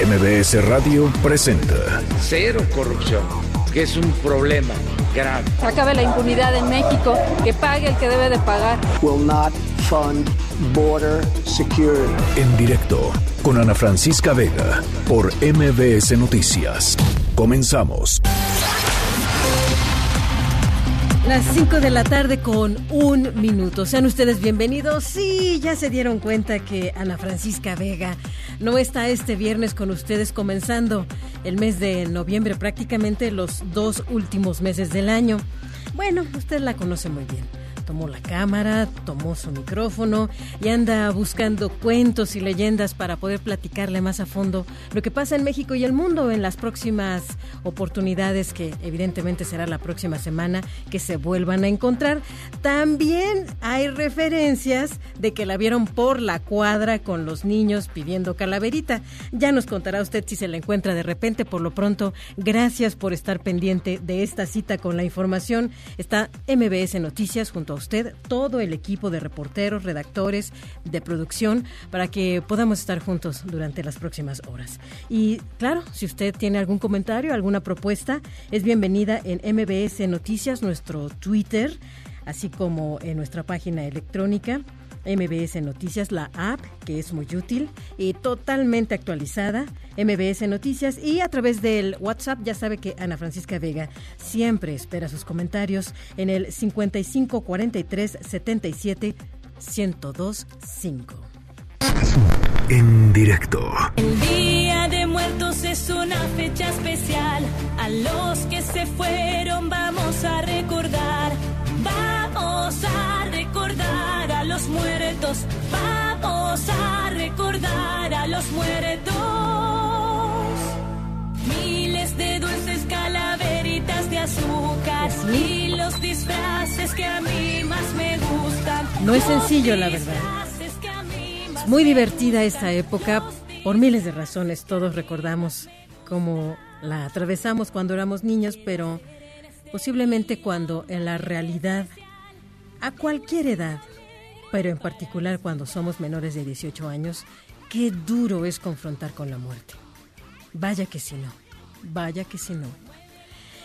MBS Radio presenta Cero corrupción, que es un problema grave. Acabe la impunidad en México, que pague el que debe de pagar. Will not fund border security. En directo con Ana Francisca Vega por MBS Noticias. Comenzamos. Las 5 de la tarde con un minuto. Sean ustedes bienvenidos. Sí, ya se dieron cuenta que Ana Francisca Vega no está este viernes con ustedes comenzando el mes de noviembre, prácticamente los dos últimos meses del año. Bueno, usted la conoce muy bien tomó la cámara, tomó su micrófono y anda buscando cuentos y leyendas para poder platicarle más a fondo lo que pasa en México y el mundo en las próximas oportunidades que evidentemente será la próxima semana que se vuelvan a encontrar. También hay referencias de que la vieron por la cuadra con los niños pidiendo calaverita. Ya nos contará usted si se la encuentra de repente. Por lo pronto, gracias por estar pendiente de esta cita con la información. Está MBS Noticias junto usted, todo el equipo de reporteros, redactores, de producción, para que podamos estar juntos durante las próximas horas. Y claro, si usted tiene algún comentario, alguna propuesta, es bienvenida en MBS Noticias, nuestro Twitter, así como en nuestra página electrónica MBS Noticias, la app, que es muy útil y totalmente actualizada, MBS Noticias, y a través del WhatsApp, ya sabe que Ana Francisca Vega siempre espera sus comentarios en el 55 43 77 1025. En directo. El Día de Muertos es una fecha especial. A los que se fueron vamos a recordar. Vamos a recordar a los muertos. Vamos a recordar a los muertos. Miles de dulces calaveritas de azúcar y los disfraces que a mí más me gustan. No es sencillo, la verdad. Muy divertida esta época, por miles de razones. Todos recordamos cómo la atravesamos cuando éramos niños, pero posiblemente cuando en la realidad, a cualquier edad, pero en particular cuando somos menores de 18 años, qué duro es confrontar con la muerte. Vaya que si no, vaya que si no.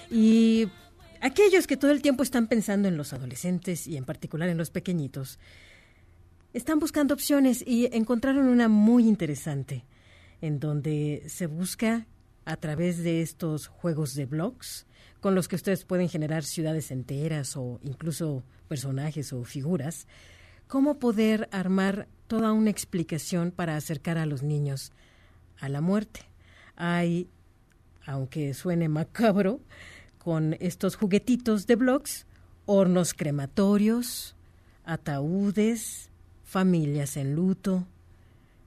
Y aquellos que todo el tiempo están pensando en los adolescentes y en particular en los pequeñitos, están buscando opciones y encontraron una muy interesante, en donde se busca a través de estos juegos de blogs, con los que ustedes pueden generar ciudades enteras o incluso personajes o figuras, cómo poder armar toda una explicación para acercar a los niños a la muerte. Hay, aunque suene macabro, con estos juguetitos de blogs, hornos crematorios, ataúdes, familias en luto.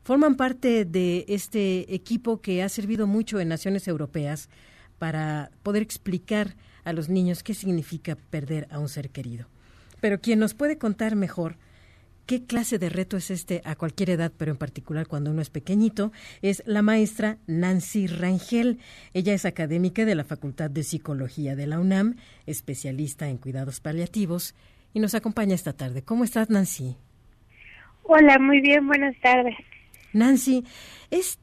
Forman parte de este equipo que ha servido mucho en naciones europeas para poder explicar a los niños qué significa perder a un ser querido. Pero quien nos puede contar mejor qué clase de reto es este a cualquier edad, pero en particular cuando uno es pequeñito, es la maestra Nancy Rangel. Ella es académica de la Facultad de Psicología de la UNAM, especialista en cuidados paliativos, y nos acompaña esta tarde. ¿Cómo estás, Nancy? Hola, muy bien, buenas tardes. Nancy, ¿es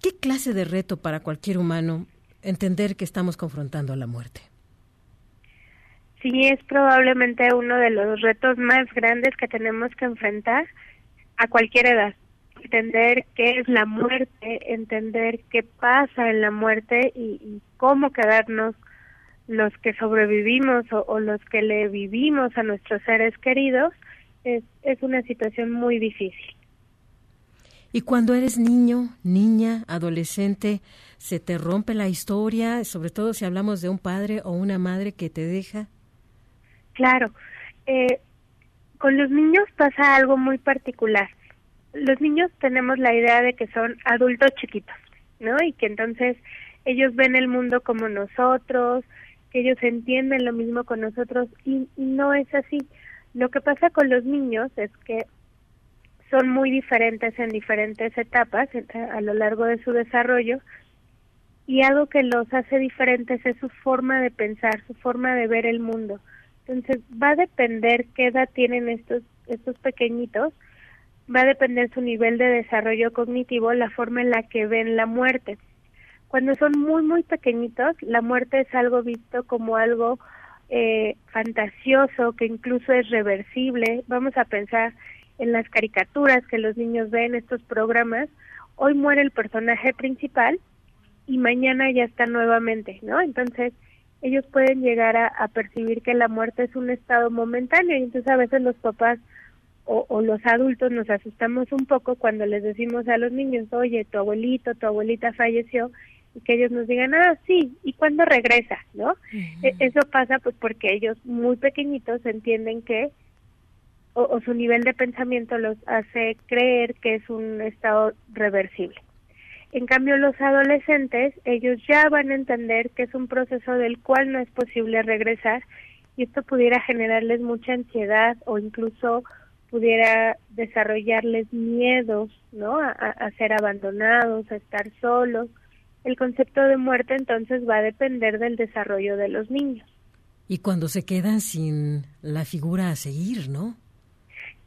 qué clase de reto para cualquier humano entender que estamos confrontando a la muerte? Sí, es probablemente uno de los retos más grandes que tenemos que enfrentar a cualquier edad. Entender qué es la muerte, entender qué pasa en la muerte y, cómo quedarnos los que sobrevivimos o, o los que le vivimos a nuestros seres queridos es, es una situación muy difícil. Y cuando eres niño, niña, adolescente, se te rompe la historia, sobre todo si hablamos de un padre o una madre que te deja. Claro, eh, con los niños pasa algo muy particular. Los niños tenemos la idea de que son adultos chiquitos, ¿no? Y que entonces ellos ven el mundo como nosotros, que ellos entienden lo mismo con nosotros y no es así. Lo que pasa con los niños es que son muy diferentes en diferentes etapas a lo largo de su desarrollo y algo que los hace diferentes es su forma de pensar, su forma de ver el mundo. Entonces va a depender qué edad tienen estos estos pequeñitos va a depender su nivel de desarrollo cognitivo, la forma en la que ven la muerte. Cuando son muy, muy pequeñitos, la muerte es algo visto como algo eh, fantasioso, que incluso es reversible. Vamos a pensar en las caricaturas que los niños ven, estos programas. Hoy muere el personaje principal y mañana ya está nuevamente, ¿no? Entonces, ellos pueden llegar a, percibir que la muerte es un estado momentáneo y entonces a veces los papás o, los adultos nos asustamos un poco cuando les decimos a los niños, oye, tu abuelito, tu abuelita falleció y que ellos nos digan, ah, sí, ¿y cuándo regresa? ¿No? E, eso pasa pues porque ellos muy pequeñitos entienden que o, su nivel de pensamiento los hace creer que es un estado reversible. En cambio, los adolescentes, ellos ya van a entender que es un proceso del cual no es posible regresar y esto pudiera generarles mucha ansiedad o incluso pudiera desarrollarles miedos, ¿no? A, a, ser abandonados, a estar solos. El concepto de muerte entonces va a depender del desarrollo de los niños. Y cuando se quedan sin la figura a seguir, ¿no?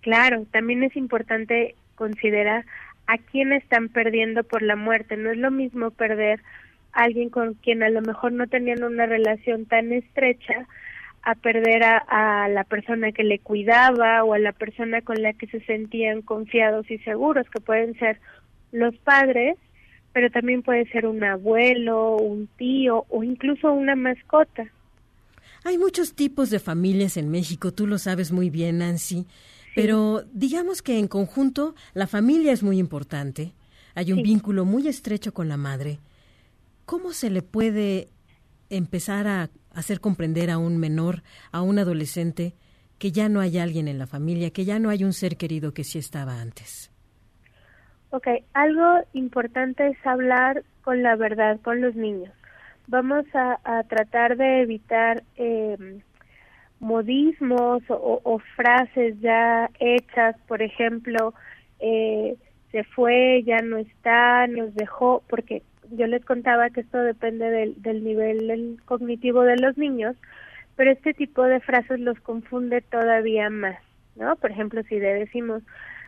Claro, también es importante considerar a quién están perdiendo por la muerte. No es lo mismo perder a alguien con quien a lo mejor no tenían una relación tan estrecha a perder a, la persona que le cuidaba o a la persona con la que se sentían confiados y seguros, que pueden ser los padres, pero también puede ser un abuelo, un tío o incluso una mascota. Hay muchos tipos de familias en México, tú lo sabes muy bien, Nancy. Pero digamos que en conjunto la familia es muy importante, hay un vínculo muy estrecho con la madre. ¿Cómo se le puede empezar a hacer comprender a un menor, a un adolescente, que ya no hay alguien en la familia, que ya no hay un ser querido que sí estaba antes? Ok, algo importante es hablar con la verdad con los niños. Vamos a, tratar de evitar eh, modismos o, frases ya hechas, por ejemplo, eh, se fue, ya no está, nos dejó, porque yo les contaba que esto depende del, del nivel cognitivo de los niños, pero este tipo de frases los confunde todavía más, ¿no? Por ejemplo, si le decimos,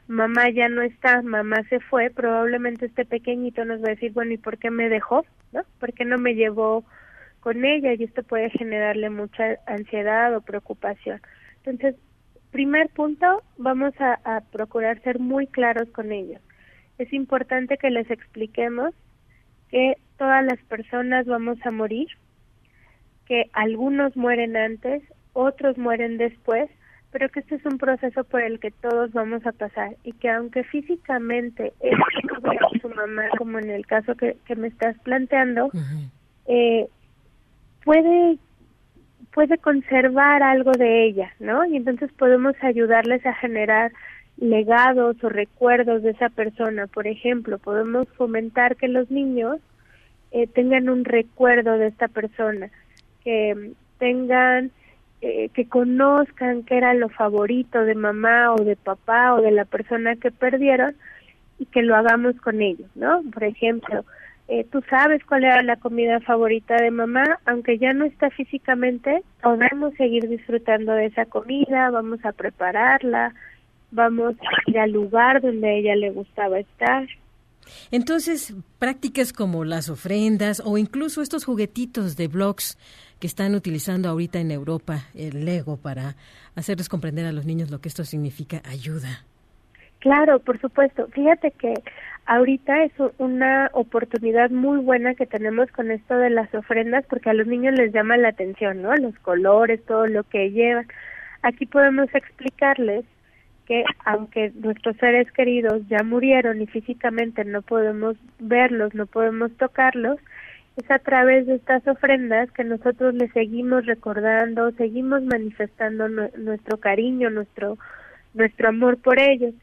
mamá ya no está, mamá se fue, probablemente este pequeñito nos va a decir, bueno, ¿y por qué me dejó? ¿No? ¿Por qué no me llevó con ella y esto puede generarle mucha ansiedad o preocupación. Entonces, primer punto, vamos a, procurar ser muy claros con ellos. Es importante que les expliquemos que todas las personas vamos a morir, que algunos mueren antes, otros mueren después, pero que este es un proceso por el que todos vamos a pasar y que aunque físicamente es su mamá, como en el caso que, me estás planteando, eh, puede puede conservar algo de ella, ¿no? Y entonces podemos ayudarles a generar legados o recuerdos de esa persona. Por ejemplo, podemos fomentar que los niños eh, tengan un recuerdo de esta persona, que tengan, eh, que conozcan qué era lo favorito de mamá o de papá o de la persona que perdieron y que lo hagamos con ellos, ¿no? Por ejemplo, eh, tú sabes cuál era la comida favorita de mamá, aunque ya no está físicamente, podemos seguir disfrutando de esa comida, vamos a prepararla, vamos a ir al lugar donde a ella le gustaba estar. Entonces, prácticas como las ofrendas o incluso estos juguetitos de blogs que están utilizando ahorita en Europa, el Lego, para hacerles comprender a los niños lo que esto significa, ayuda. Claro, por supuesto. Fíjate que ahorita es una oportunidad muy buena que tenemos con esto de las ofrendas porque a los niños les llama la atención, ¿no? Los colores, todo lo que llevan. Aquí podemos explicarles que aunque nuestros seres queridos ya murieron y físicamente no podemos verlos, no podemos tocarlos, es a través de estas ofrendas que nosotros les seguimos recordando, seguimos manifestando nuestro cariño, nuestro nuestro amor por ellos.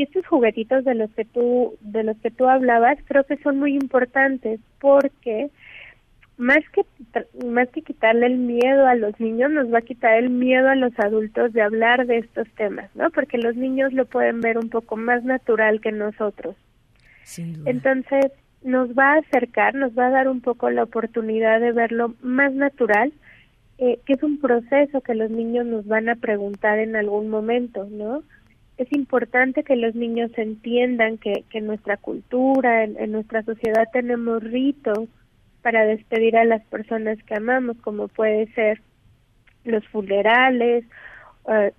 Y estos juguetitos de los que tú de los que tú hablabas creo que son muy importantes porque más que más que quitarle el miedo a los niños nos va a quitar el miedo a los adultos de hablar de estos temas, ¿no? Porque los niños lo pueden ver un poco más natural que nosotros. Entonces nos va a acercar, nos va a dar un poco la oportunidad de verlo más natural, eh, que es un proceso que los niños nos van a preguntar en algún momento, ¿no? Es importante que los niños entiendan que, que en nuestra cultura, en, nuestra sociedad tenemos ritos para despedir a las personas que amamos, como puede ser los funerales, eh,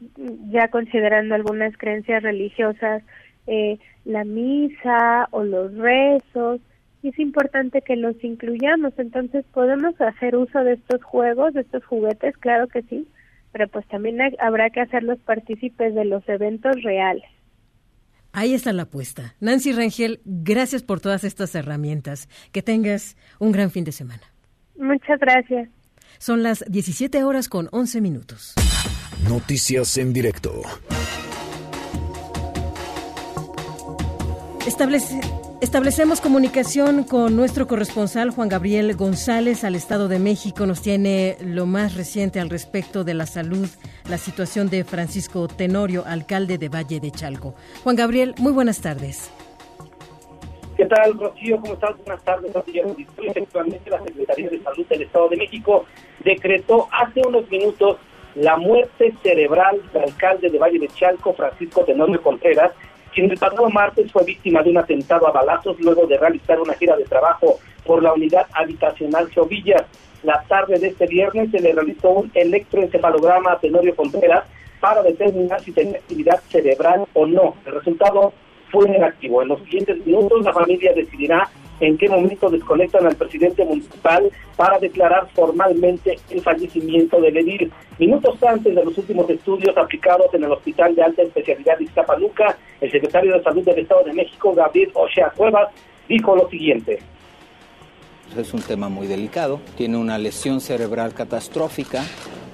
ya considerando algunas creencias religiosas, eh, la misa o los rezos, y es importante que los incluyamos. Entonces, ¿podemos hacer uso de estos juegos, de estos juguetes? Claro que sí, pero pues también habrá que hacerlos partícipes de los eventos reales. Ahí está la apuesta. Nancy Rangel, gracias por todas estas herramientas. Que tengas un gran fin de semana. Muchas gracias. Son las 17 horas con 11 minutos. Noticias en directo. Establece Establecemos comunicación con nuestro corresponsal Juan Gabriel González al Estado de México. Nos tiene lo más reciente al respecto de la salud, la situación de Francisco Tenorio, alcalde de Valle de Chalco. Juan Gabriel, muy buenas tardes. ¿Qué tal, Rocío? ¿Cómo estás? Buenas tardes. Efectivamente, la Secretaría de Salud del Estado de México decretó hace unos minutos la muerte cerebral del alcalde de Valle de Chalco, Francisco Tenorio Contreras, quien el pasado martes fue víctima de un atentado a balazos luego de realizar una gira de trabajo por la unidad habitacional Chovillas. La tarde de este viernes se le realizó un electroencefalograma a Tenorio Contreras para determinar si tenía actividad cerebral o no. El resultado fue negativo. En los siguientes minutos la familia decidirá en qué momento desconectan al presidente municipal para declarar formalmente el fallecimiento del edil. Minutos antes de los últimos estudios aplicados en el Hospital de Alta Especialidad de Iztapaluca, el secretario de Salud del Estado de México, Gabriel Ochea Cuevas, dijo lo siguiente. Es un tema muy delicado, tiene una lesión cerebral catastrófica,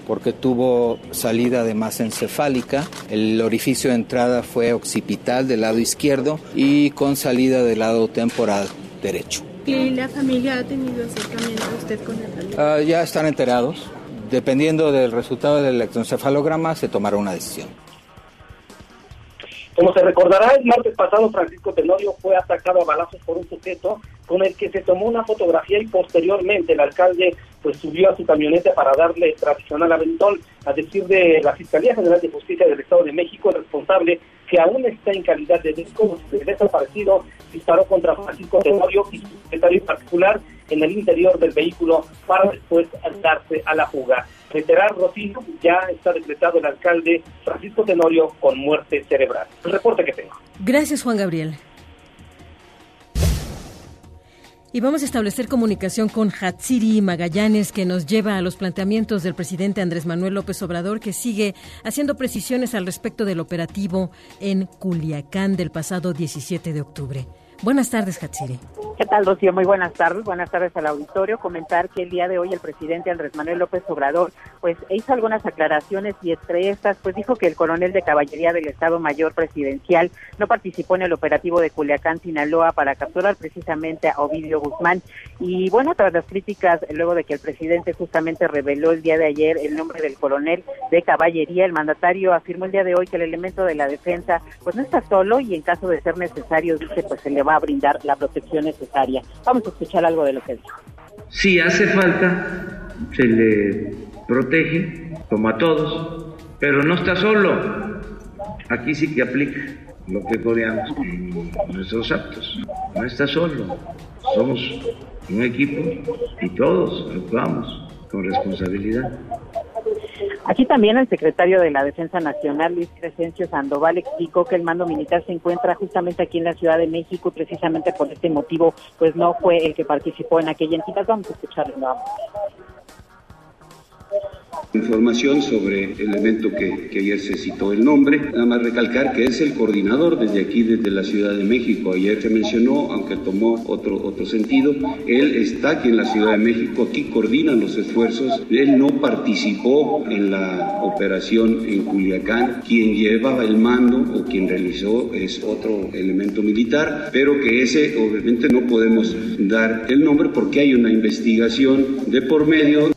porque tuvo salida de masa encefálica. El orificio de entrada fue occipital del lado izquierdo y con salida del lado temporal derecho. ¿Y la familia ha tenido acercamiento usted con la familia? Ah, ya están enterados. Dependiendo del resultado del electroencefalograma, se tomará una decisión. Como se recordará, el martes pasado Francisco Tenorio fue atacado a balazos por un sujeto con el que se tomó una fotografía y posteriormente el alcalde pues subió a su camioneta para darle tradicional aventón. A decir de la Fiscalía General de Justicia del Estado de México, el responsable que aún está en calidad de disco desaparecido disparó contra Francisco Tenorio y su secretario particular en el interior del vehículo para después darse a la fuga. Reiterar, Rocío, ya está decretado el alcalde Francisco Tenorio con muerte cerebral. El reporte que tengo. Gracias, Juan Gabriel. Y vamos a establecer comunicación con Hatsiri Magallanes, que nos lleva a los planteamientos del presidente Andrés Manuel López Obrador, que sigue haciendo precisiones al respecto del operativo en Culiacán del pasado 17 de octubre. Buenas tardes, Hatsiri. ¿Qué tal, Rocío? Muy buenas tardes. Buenas tardes al auditorio. Comentar que el día de hoy el presidente Andrés Manuel López Obrador pues hizo algunas aclaraciones y entre estas pues dijo que el coronel de caballería del Estado Mayor Presidencial no participó en el operativo de Culiacán, Sinaloa para capturar precisamente a Ovidio Guzmán. Y bueno, tras las críticas luego de que el presidente justamente reveló el día de ayer el nombre del coronel de caballería, el mandatario afirmó el día de hoy que el elemento de la defensa pues no está solo y en caso de ser necesario dice pues se le va a brindar la protección necesaria. Vamos a escuchar algo de lo que dijo. Si hace falta, se le protege, como a todos, pero no está solo. Aquí sí que aplica lo que coreamos en nuestros actos. No está solo. Somos un equipo y todos actuamos con responsabilidad. Aquí también el secretario de la Defensa Nacional, Luis Crescencio Sandoval, explicó que el mando militar se encuentra justamente aquí en la Ciudad de México y precisamente por este motivo, pues no fue el que participó en aquella entidad. Vamos a escucharlo. Vamos. Información sobre el evento que, que, ayer se citó el nombre. Nada más recalcar que es el coordinador desde aquí, desde la Ciudad de México. Ayer se mencionó, aunque tomó otro, otro sentido, él está aquí en la Ciudad de México, aquí coordina los esfuerzos. Él no participó en la operación en Culiacán. Quien llevaba el mando o quien realizó es otro elemento militar, pero que ese obviamente no podemos dar el nombre porque hay una investigación de por medio.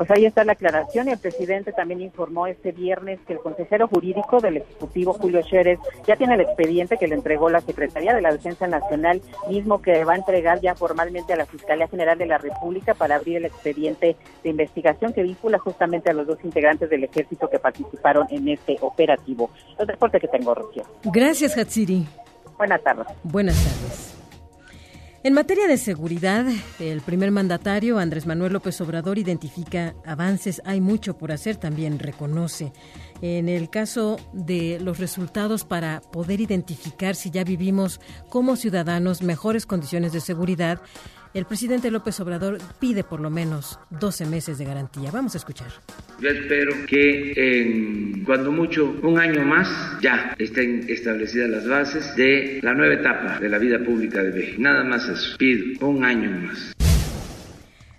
Pues ahí está la aclaración y el presidente también informó este viernes que el consejero jurídico del Ejecutivo, Julio Chérez, ya tiene el expediente que le entregó la Secretaría de la Defensa Nacional, mismo que va a entregar ya formalmente a la Fiscalía General de la República para abrir el expediente de investigación que vincula justamente a los dos integrantes del ejército que participaron en este operativo. El reporte que tengo, Rocío. Gracias, Hatsiri. Buenas tardes. Buenas tardes. En materia de seguridad, el primer mandatario, Andrés Manuel López Obrador, identifica avances, hay mucho por hacer, también reconoce. En el caso de los resultados para poder identificar si ya vivimos como ciudadanos mejores condiciones de seguridad, el presidente López Obrador pide por lo menos 12 meses de garantía. Vamos a escuchar. Yo espero que en cuando mucho un año más ya estén establecidas las bases de la nueva etapa de la vida pública de México. Nada más eso. Pido un año más.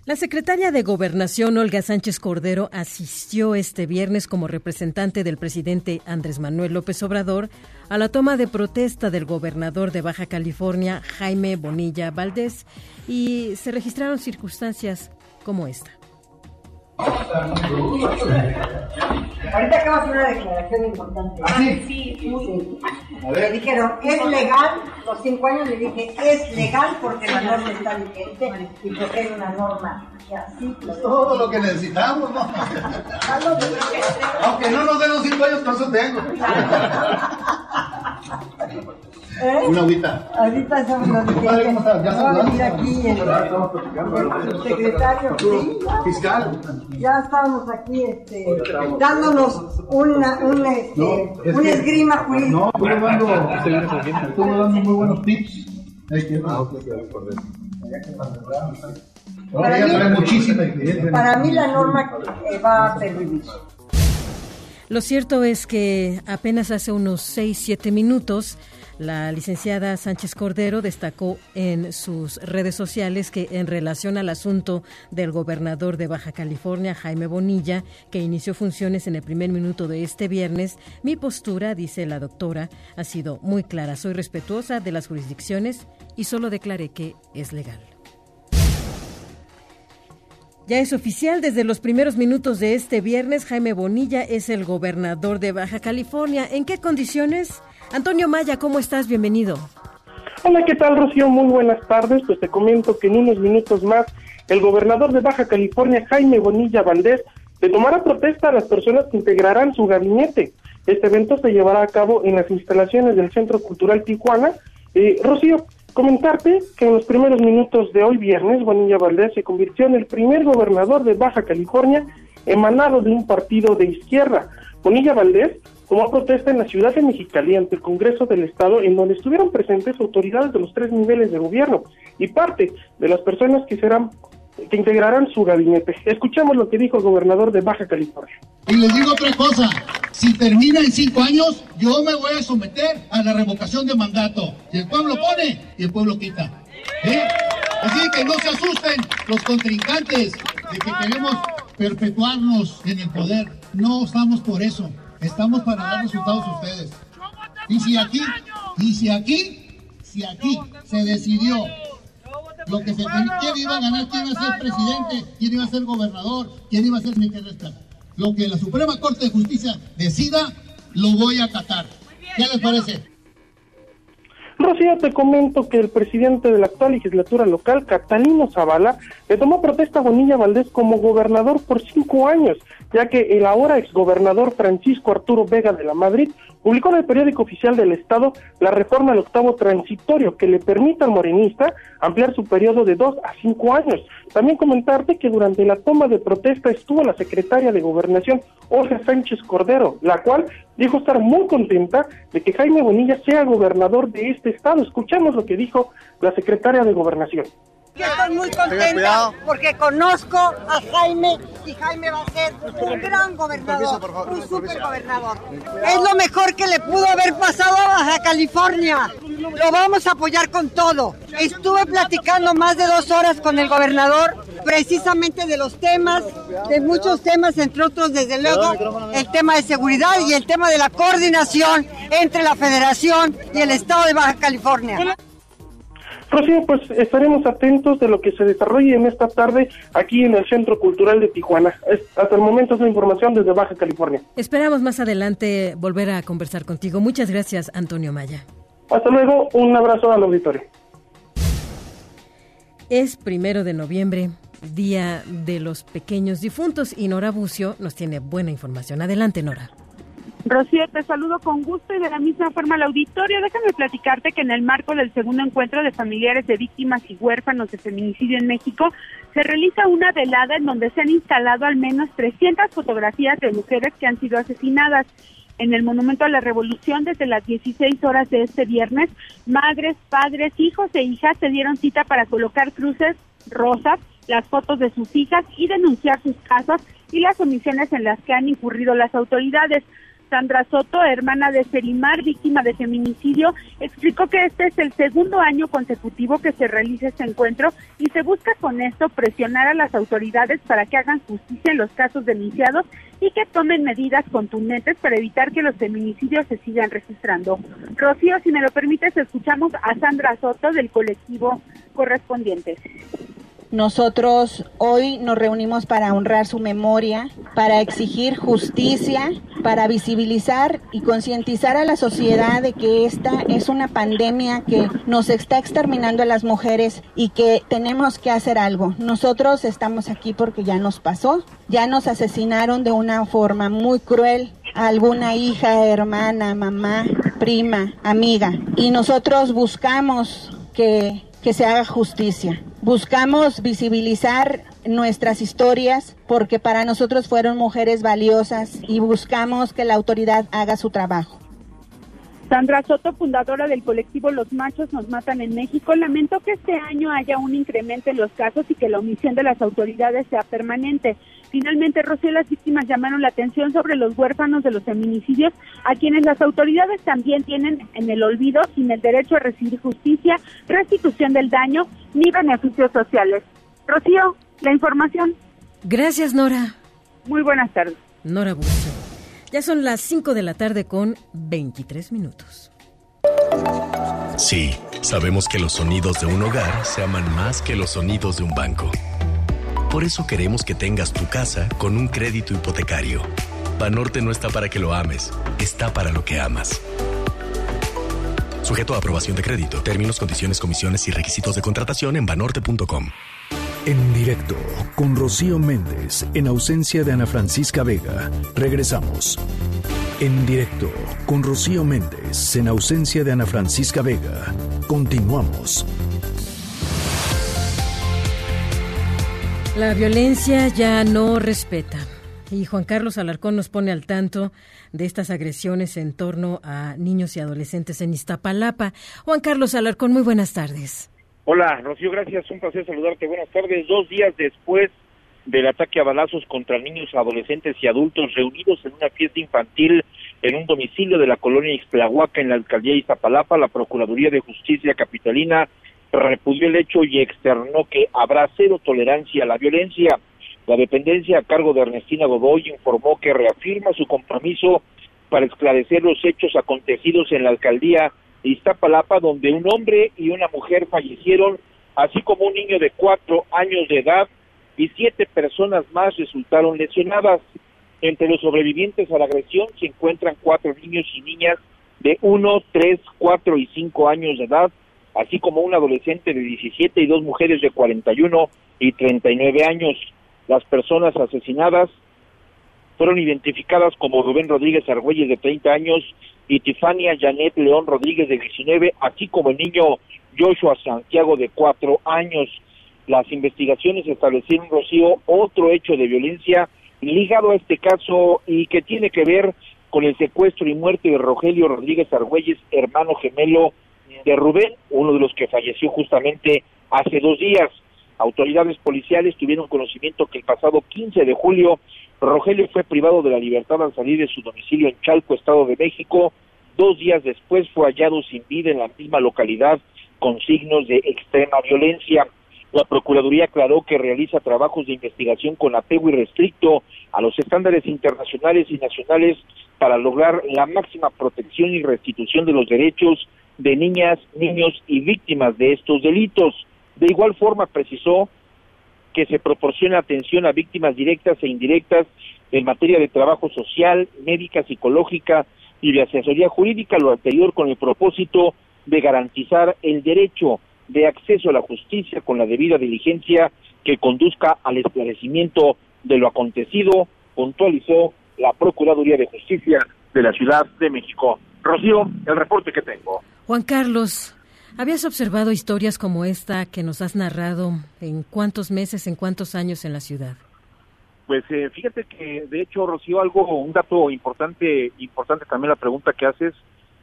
La secretaria de Gobernación, Olga Sánchez Cordero, asistió este viernes como representante del presidente Andrés Manuel López Obrador a la toma de protesta del gobernador de Baja California, Jaime Bonilla Valdés, y se registraron circunstancias como esta. Ahorita acabo de hacer una declaración importante. Ah, sí, sí, muy Le dijeron, ¿es legal? Los cinco años le dije, es legal porque la norma está vigente y porque es una norma así. Todo lo que necesitamos, ¿no? Aunque no nos den los cinco años, por eso tengo. ¿Eh? Una agüita. Ahorita estamos Padre, ¿cómo estás? ¿Ya a venir aquí el, Ya estamos platicando. el secretario, sí, ya. Fiscal. Ya estábamos aquí este, dándonos una, un, este, No, es un que- esgrima jurídica. No, estuvo dando, estuvo dando muy buenos tips. Ahí Ah, recordé. No, Para ella mí- trae muchísima experiencia. Para mí la norma eh, va a pervivir. Lo cierto es que apenas hace unos 6, 7 minutos, la licenciada Sánchez Cordero destacó en sus redes sociales que en relación al asunto del gobernador de Baja California, Jaime Bonilla, que inició funciones en el primer minuto de este viernes, mi postura, dice la doctora, ha sido muy clara. Soy respetuosa de las jurisdicciones y solo declaré que es legal. Ya es oficial, desde los primeros minutos de este viernes, Jaime Bonilla es el gobernador de Baja California. ¿En qué condiciones? Antonio Maya, ¿cómo estás? Bienvenido. Hola, ¿qué tal, Rocío? Muy buenas tardes. Pues te comento que en unos minutos más, el gobernador de Baja California, Jaime Bonilla Valdés, le tomará protesta a las personas que integrarán su gabinete. Este evento se llevará a cabo en las instalaciones del Centro Cultural Tijuana. Eh, Rocío, comentarte que en los primeros minutos de hoy viernes, Bonilla Valdés se convirtió en el primer gobernador de Baja California emanado de un partido de izquierda. Bonilla Valdés tomó protesta en la ciudad de Mexicali ante el Congreso del Estado, en donde estuvieron presentes autoridades de los tres niveles de gobierno y parte de las personas que serán que integrarán su gabinete. Escuchamos lo que dijo el gobernador de Baja California. Y les digo otra cosa, si termina en cinco años, yo me voy a someter a la revocación de mandato. Y el pueblo pone y el pueblo quita. ¿Eh? Así que no se asusten los contrincantes de que queremos perpetuarnos en el poder. No estamos por eso. Estamos para dar resultados a ustedes. Y si aquí, y si aquí, si aquí se decidió lo que se tenía, quién iba a ganar, quién iba a ser presidente, quién iba a ser gobernador, quién iba a ser secretario. Lo que la Suprema Corte de Justicia decida, lo voy a acatar. ¿Qué les parece? Rocío, te comento que el presidente de la actual legislatura local, Catalino Zavala, le tomó protesta a Bonilla Valdés como gobernador por cinco años, ya que el ahora exgobernador Francisco Arturo Vega de la Madrid publicó en el periódico oficial del Estado la reforma al octavo transitorio que le permite al morenista ampliar su periodo de dos a cinco años. También comentarte que durante la toma de protesta estuvo la secretaria de Gobernación, Olga Sánchez Cordero, la cual dijo estar muy contenta de que Jaime Bonilla sea gobernador de este estado. Escuchamos lo que dijo la secretaria de Gobernación. Yo estoy muy contenta porque conozco a Jaime y Jaime va a ser un gran gobernador, un super gobernador. Es lo mejor que le pudo haber pasado a Baja California. Lo vamos a apoyar con todo. Estuve platicando más de dos horas con el gobernador precisamente de los temas, de muchos temas, entre otros, desde luego, el tema de seguridad y el tema de la coordinación entre la federación y el estado de Baja California. Rocío, pues estaremos atentos de lo que se desarrolle en esta tarde aquí en el Centro Cultural de Tijuana. hasta el momento es la información desde Baja California. Esperamos más adelante volver a conversar contigo. Muchas gracias, Antonio Maya. Hasta luego, un abrazo al auditorio. Es primero de noviembre, Día de los Pequeños Difuntos, y Nora Bucio nos tiene buena información. Adelante, Nora. Rocío, te saludo con gusto y de la misma forma al auditorio. Déjame platicarte que en el marco del segundo encuentro de familiares de víctimas y huérfanos de feminicidio en México, se realiza una velada en donde se han instalado al menos 300 fotografías de mujeres que han sido asesinadas. En el Monumento a la Revolución, desde las 16 horas de este viernes, madres, padres, hijos e hijas se dieron cita para colocar cruces rosas, las fotos de sus hijas y denunciar sus casos y las omisiones en las que han incurrido las autoridades. Sandra Soto, hermana de Serimar, víctima de feminicidio, explicó que este es el segundo año consecutivo que se realiza este encuentro y se busca con esto presionar a las autoridades para que hagan justicia en los casos denunciados y que tomen medidas contundentes para evitar que los feminicidios se sigan registrando. Rocío, si me lo permites, escuchamos a Sandra Soto del colectivo correspondiente. Nosotros hoy nos reunimos para honrar su memoria, para exigir justicia, para visibilizar y concientizar a la sociedad de que esta es una pandemia que nos está exterminando a las mujeres y que tenemos que hacer algo. Nosotros estamos aquí porque ya nos pasó, ya nos asesinaron de una forma muy cruel a alguna hija, hermana, mamá, prima, amiga. Y nosotros buscamos que, que se haga justicia. Buscamos visibilizar nuestras historias porque para nosotros fueron mujeres valiosas y buscamos que la autoridad haga su trabajo. Sandra Soto, fundadora del colectivo Los Machos Nos Matan en México, lamentó que este año haya un incremento en los casos y que la omisión de las autoridades sea permanente. Finalmente, Rocío, las víctimas llamaron la atención sobre los huérfanos de los feminicidios, a quienes las autoridades también tienen en el olvido sin el derecho a recibir justicia, restitución del daño ni beneficios sociales. Rocío, la información. Gracias, Nora. Muy buenas tardes. Nora Busto. Ya son las 5 de la tarde con 23 minutos. Sí, sabemos que los sonidos de un hogar se aman más que los sonidos de un banco. Por eso queremos que tengas tu casa con un crédito hipotecario. Banorte no está para que lo ames, está para lo que amas. Sujeto a aprobación de crédito. Términos, condiciones, comisiones y requisitos de contratación en banorte.com. En directo con Rocío Méndez, en ausencia de Ana Francisca Vega. Regresamos. En directo con Rocío Méndez, en ausencia de Ana Francisca Vega. Continuamos. La violencia ya no respeta. Y Juan Carlos Alarcón nos pone al tanto de estas agresiones en torno a niños y adolescentes en Iztapalapa. Juan Carlos Alarcón, muy buenas tardes. Hola, Rocío, gracias. Un placer saludarte. Buenas tardes. Dos días después del ataque a balazos contra niños, adolescentes y adultos reunidos en una fiesta infantil en un domicilio de la colonia Ixtlahuaca en la alcaldía de Iztapalapa, la Procuraduría de Justicia Capitalina repudió el hecho y externó que habrá cero tolerancia a la violencia. La dependencia a cargo de Ernestina Godoy informó que reafirma su compromiso para esclarecer los hechos acontecidos en la alcaldía de Iztapalapa, donde un hombre y una mujer fallecieron, así como un niño de cuatro años de edad y siete personas más resultaron lesionadas. Entre los sobrevivientes a la agresión se encuentran cuatro niños y niñas de uno, tres, cuatro y cinco años de edad, así como un adolescente de 17 y dos mujeres de 41 y 39 años. Las personas asesinadas fueron identificadas como Rubén Rodríguez Argüelles de 30 años y Tifania Janet León Rodríguez de 19, así como el niño Joshua Santiago de 4 años. Las investigaciones establecieron, Rocío, otro hecho de violencia ligado a este caso y que tiene que ver con el secuestro y muerte de Rogelio Rodríguez Argüelles, hermano gemelo de Rubén, uno de los que falleció justamente hace dos días. Autoridades policiales tuvieron conocimiento que el pasado 15 de julio Rogelio fue privado de la libertad al salir de su domicilio en Chalco, Estado de México. Dos días después fue hallado sin vida en la misma localidad con signos de extrema violencia. La Procuraduría aclaró que realiza trabajos de investigación con apego irrestricto a los estándares internacionales y nacionales para lograr la máxima protección y restitución de los derechos de niñas, niños y víctimas de estos delitos. De igual forma, precisó que se proporciona atención a víctimas directas e indirectas en materia de trabajo social, médica, psicológica y de asesoría jurídica, lo anterior con el propósito de garantizar el derecho de acceso a la justicia con la debida diligencia que conduzca al esclarecimiento de lo acontecido, puntualizó la Procuraduría de Justicia de la Ciudad de México. Rocío, el reporte que tengo. Juan Carlos, ¿habías observado historias como esta que nos has narrado en cuántos meses, en cuántos años en la ciudad? Pues eh, fíjate que de hecho Rocío algo un dato importante importante también la pregunta que haces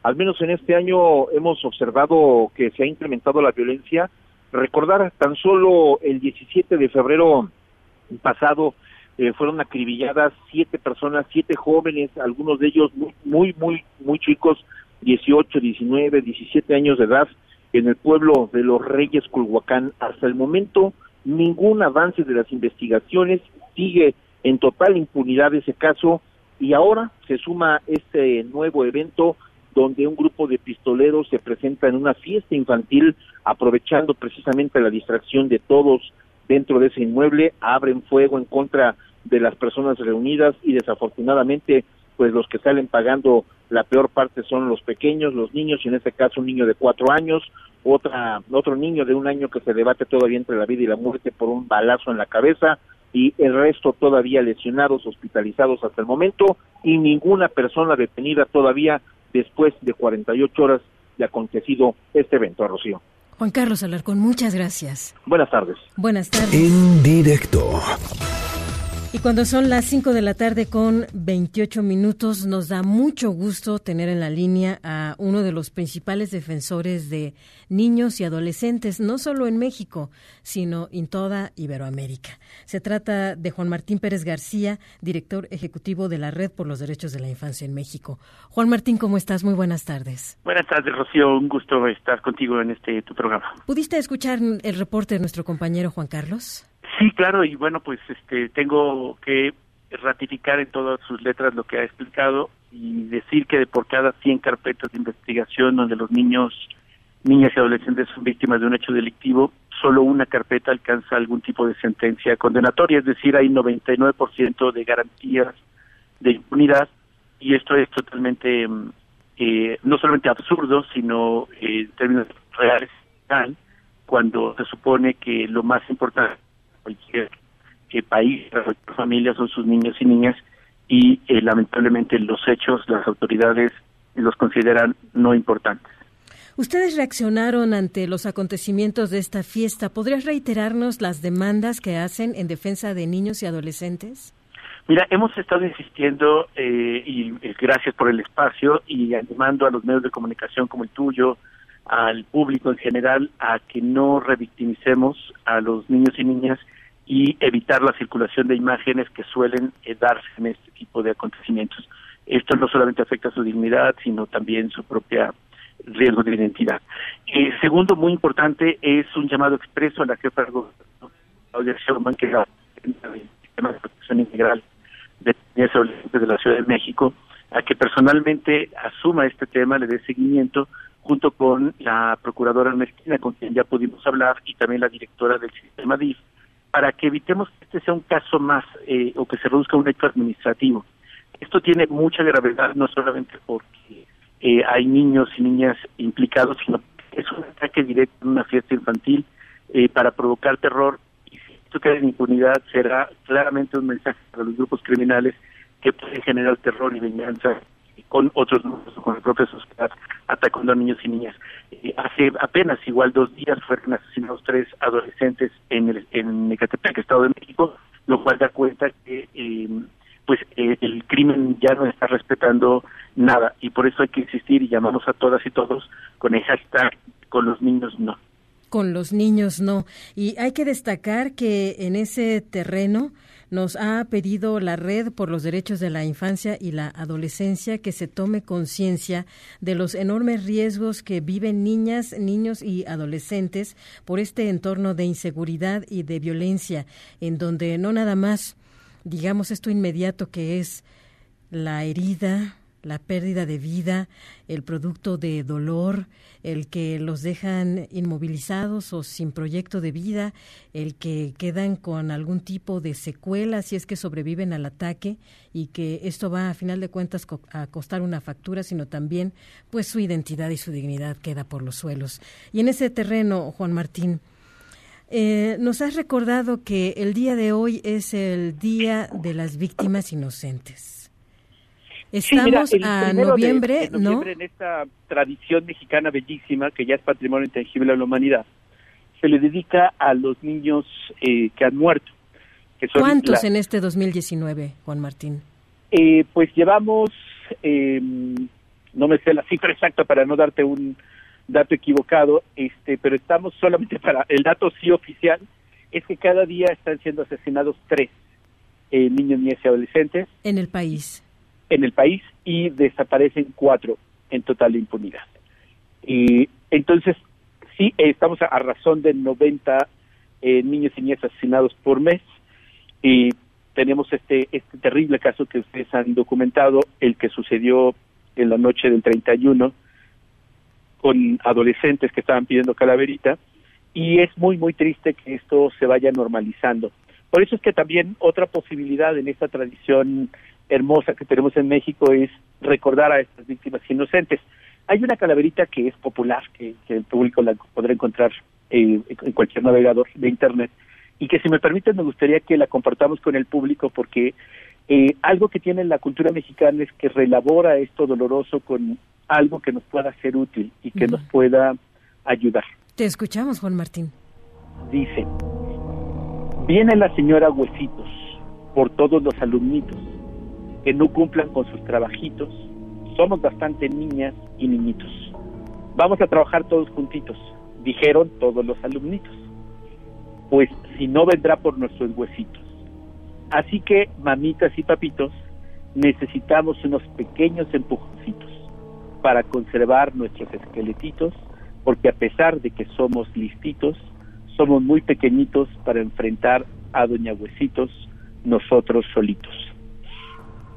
al menos en este año hemos observado que se ha incrementado la violencia recordar tan solo el 17 de febrero pasado eh, fueron acribilladas siete personas siete jóvenes algunos de ellos muy muy muy muy chicos 18 19 17 años de edad en el pueblo de los Reyes Culhuacán. Hasta el momento ningún avance de las investigaciones sigue en total impunidad ese caso y ahora se suma este nuevo evento donde un grupo de pistoleros se presenta en una fiesta infantil aprovechando precisamente la distracción de todos dentro de ese inmueble, abren fuego en contra de las personas reunidas y desafortunadamente pues los que salen pagando la peor parte son los pequeños, los niños, y en este caso un niño de cuatro años, otra, otro niño de un año que se debate todavía entre la vida y la muerte por un balazo en la cabeza, y el resto todavía lesionados, hospitalizados hasta el momento, y ninguna persona detenida todavía después de 48 horas de acontecido este evento, Rocío. Juan Carlos Alarcón, muchas gracias. Buenas tardes. Buenas tardes. En directo. Y cuando son las 5 de la tarde con 28 minutos, nos da mucho gusto tener en la línea a uno de los principales defensores de niños y adolescentes, no solo en México, sino en toda Iberoamérica. Se trata de Juan Martín Pérez García, director ejecutivo de la Red por los Derechos de la Infancia en México. Juan Martín, ¿cómo estás? Muy buenas tardes. Buenas tardes, Rocío. Un gusto estar contigo en este tu programa. ¿Pudiste escuchar el reporte de nuestro compañero Juan Carlos? Sí, claro, y bueno, pues este tengo que ratificar en todas sus letras lo que ha explicado y decir que de por cada 100 carpetas de investigación donde los niños, niñas y adolescentes son víctimas de un hecho delictivo, solo una carpeta alcanza algún tipo de sentencia condenatoria, es decir, hay 99% de garantías de impunidad y esto es totalmente eh, no solamente absurdo, sino eh, en términos reales, cuando se supone que lo más importante cualquier eh, país, cualquier familia son sus niños y niñas y eh, lamentablemente los hechos las autoridades los consideran no importantes. Ustedes reaccionaron ante los acontecimientos de esta fiesta. ¿Podrías reiterarnos las demandas que hacen en defensa de niños y adolescentes? Mira, hemos estado insistiendo eh, y gracias por el espacio y animando a los medios de comunicación como el tuyo, al público en general a que no revictimicemos a los niños y niñas y evitar la circulación de imágenes que suelen eh, darse en este tipo de acontecimientos. Esto no solamente afecta su dignidad, sino también su propia riesgo de identidad. Segundo, muy importante, es un llamado expreso a la jefa del gobierno, Claudia Sheinbaum, que sistema de protección integral de de la Ciudad de México, a que personalmente asuma este tema, le dé seguimiento junto con la procuradora Ernestina, con quien ya pudimos hablar, y también la directora del sistema DIF, para que evitemos que este sea un caso más eh, o que se reduzca un hecho administrativo. Esto tiene mucha gravedad, no solamente porque eh, hay niños y niñas implicados, sino que es un ataque directo en una fiesta infantil eh, para provocar terror. Y si esto queda en impunidad, será claramente un mensaje para los grupos criminales que pueden generar terror y venganza con otros grupos, con la propia sociedad, atacando a niños y niñas. Eh, hace apenas igual dos días fueron asesinados tres adolescentes en el, en Ecatepec, Estado de México, lo cual da cuenta que em, pues eh, el crimen ya no está respetando nada y por eso hay que insistir y llamamos a todas y todos con el con los niños no. Con los niños no. Y hay que destacar que en ese terreno nos ha pedido la Red por los Derechos de la Infancia y la Adolescencia que se tome conciencia de los enormes riesgos que viven niñas, niños y adolescentes por este entorno de inseguridad y de violencia, en donde no nada más, digamos esto inmediato que es la herida, la pérdida de vida, el producto de dolor, el que los dejan inmovilizados o sin proyecto de vida, el que quedan con algún tipo de secuela si es que sobreviven al ataque y que esto va a final de cuentas a costar una factura, sino también pues su identidad y su dignidad queda por los suelos. Y en ese terreno, Juan Martín, eh, nos has recordado que el día de hoy es el Día de las Víctimas Inocentes. Estamos a noviembre, ¿no? En esta tradición mexicana bellísima, que ya es patrimonio intangible de la humanidad, se le dedica a los niños eh, que han muerto. Que ¿Cuántos en este 2019, Juan Martín? Eh, pues llevamos, em, no me sé la cifra exacta para no darte un dato equivocado, este, pero estamos solamente para el dato sí oficial, es que cada día están siendo asesinados tres eh, niños, niñas y adolescentes. En el país en el país y desaparecen cuatro en total impunidad. Y entonces, sí, estamos a, razón de 90 eh, niños y niñas asesinados por mes y tenemos este, este terrible caso que ustedes han documentado, el que sucedió en la noche del 31 con adolescentes que estaban pidiendo calaverita y es muy, muy triste que esto se vaya normalizando. Por eso es que también otra posibilidad en esta tradición hermosa que tenemos en México es recordar a estas víctimas inocentes. Hay una calaverita que es popular, que, el público la podrá encontrar eh, en cualquier navegador de Internet, y que si me permiten me gustaría que la compartamos con el público porque eh, algo que tiene la cultura mexicana es que relabora esto doloroso con algo que nos pueda ser útil y que nos pueda ayudar. Te escuchamos, Juan Martín. Dice, viene la señora Huesitos por todos los alumnitos que no cumplan con sus trabajitos. Somos bastante niñas y niñitos. Vamos a trabajar todos juntitos, dijeron todos los alumnitos. Pues si no vendrá por nuestros huesitos. Así que, mamitas y papitos, necesitamos unos pequeños empujoncitos para conservar nuestros esqueletitos, porque a pesar de que somos listitos, somos muy pequeñitos para enfrentar a Doña Huesitos nosotros solitos.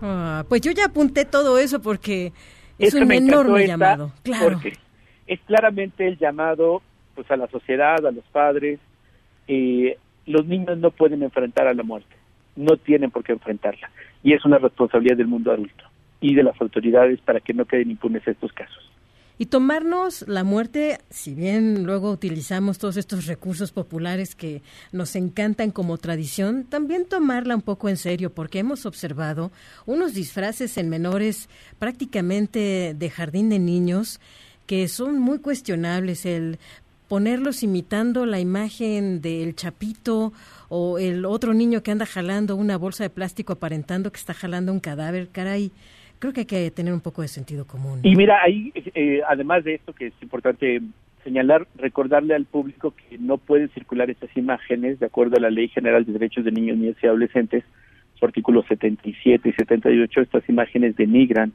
Ah, pues yo ya apunté todo eso porque es un enorme llamado. Claro. Porque es claramente el llamado pues a la sociedad, a los padres. Eh, los niños no pueden enfrentar a la muerte, no tienen por qué enfrentarla. Y es una responsabilidad del mundo adulto y de las autoridades para que no queden impunes estos casos. Y tomarnos la muerte, si bien luego utilizamos todos estos recursos populares que nos encantan como tradición, también tomarla un poco en serio, porque hemos observado unos disfraces en menores prácticamente de jardín de niños que son muy cuestionables, el ponerlos imitando la imagen del chapito o el otro niño que anda jalando una bolsa de plástico aparentando que está jalando un cadáver, caray creo que hay que tener un poco de sentido común. Y mira, ahí, eh, además de esto que es importante señalar, recordarle al público que no pueden circular estas imágenes de acuerdo a la Ley General de Derechos de Niños, Niñas y Adolescentes, su artículos 77 y 78, estas imágenes denigran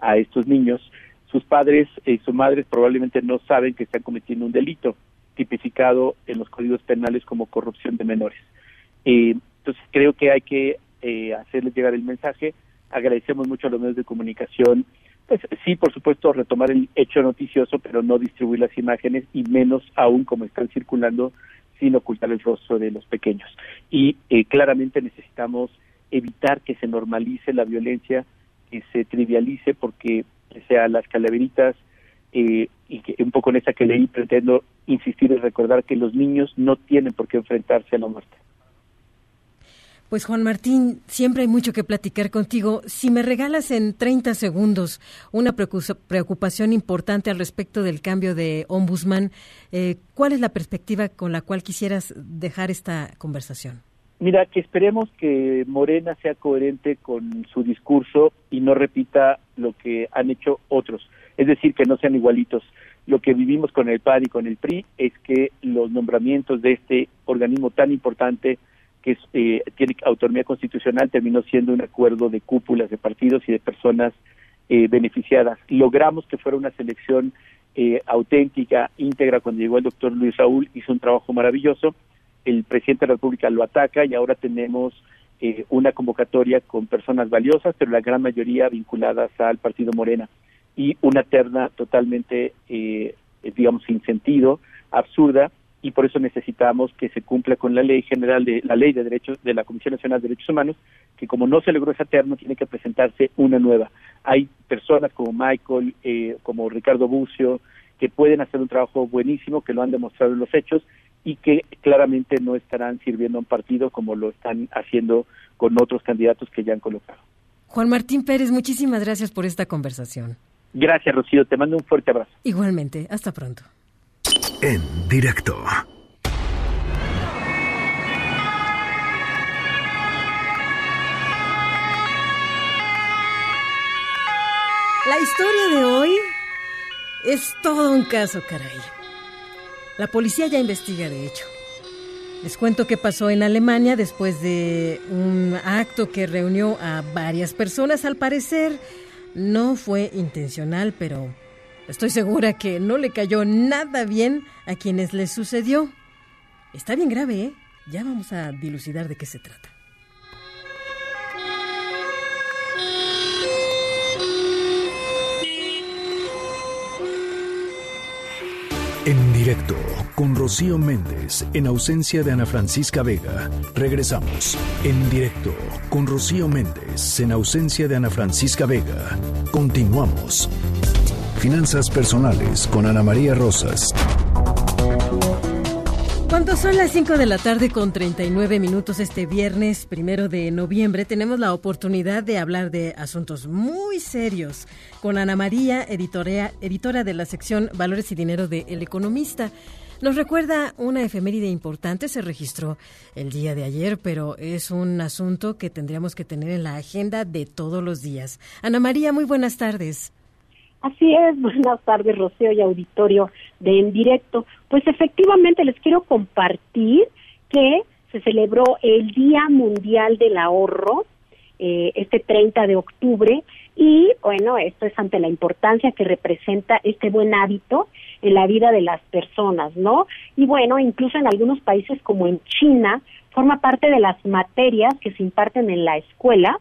a estos niños. Sus padres y sus madres probablemente no saben que están cometiendo un delito tipificado en los códigos penales como corrupción de menores. Eh, entonces creo que hay que eh, hacerles llegar el mensaje agradecemos mucho a los medios de comunicación. Pues sí, por supuesto, retomar el hecho noticioso, pero no distribuir las imágenes y menos aún como están circulando sin ocultar el rostro de los pequeños. Y eh, claramente necesitamos evitar que se normalice la violencia, que se trivialice, porque sea las calaveritas eh, y que un poco en esa que leí pretendo insistir y recordar que los niños no tienen por qué enfrentarse a la muerte. Pues Juan Martín, siempre hay mucho que platicar contigo. Si me regalas en 30 segundos una preocupación importante al respecto del cambio de ombudsman, eh, ¿cuál es la perspectiva con la cual quisieras dejar esta conversación? Mira, que esperemos que Morena sea coherente con su discurso y no repita lo que han hecho otros, es decir, que no sean igualitos. Lo que vivimos con el PAD y con el PRI es que los nombramientos de este organismo tan importante que eh, tiene autonomía constitucional, terminó siendo un acuerdo de cúpulas de partidos y de personas eh, beneficiadas. Logramos que fuera una selección eh, auténtica, íntegra. Cuando llegó el doctor Luis Raúl, hizo un trabajo maravilloso. El presidente de la República lo ataca y ahora tenemos eh, una convocatoria con personas valiosas, pero la gran mayoría vinculadas al Partido Morena y una terna totalmente, eh, digamos, sin sentido, absurda, y por eso necesitamos que se cumpla con la ley general de la ley de derechos de la Comisión Nacional de Derechos Humanos, que como no se logró esa terna, tiene que presentarse una nueva. Hay personas como Michael, eh, como Ricardo Bucio, que pueden hacer un trabajo buenísimo, que lo han demostrado en los hechos, y que claramente no estarán sirviendo a un partido como lo están haciendo con otros candidatos que ya han colocado. Juan Martín Pérez, muchísimas gracias por esta conversación. Gracias, Rocío. Te mando un fuerte abrazo. Igualmente. Hasta pronto. En directo. La historia de hoy es todo un caso, caray. La policía ya investiga, de hecho. Les cuento qué pasó en Alemania después de un acto que reunió a varias personas. Al parecer no fue intencional, pero estoy segura que no le cayó nada bien a quienes les sucedió. Está bien grave, ¿eh? Ya vamos a dilucidar de qué se trata. En directo con Rocío Méndez en ausencia de Ana Francisca Vega. Regresamos. En directo con Rocío Méndez en ausencia de Ana Francisca Vega. Continuamos. Finanzas personales con Ana María Rosas. Cuando son las 5 de la tarde con 39 minutos este viernes primero de noviembre, tenemos la oportunidad de hablar de asuntos muy serios con Ana María, editora, editora de la sección Valores y Dinero de El Economista. Nos recuerda una efeméride importante, se registró el día de ayer, pero es un asunto que tendríamos que tener en la agenda de todos los días. Ana María, muy buenas tardes. Así es, buenas tardes Rocío y auditorio de En Directo. Pues efectivamente les quiero compartir que se celebró el Día Mundial del Ahorro eh, este 30 de octubre y bueno, esto es ante la importancia que representa este buen hábito en la vida de las personas, ¿no? Y bueno, incluso en algunos países como en China, forma parte de las materias que se imparten en la escuela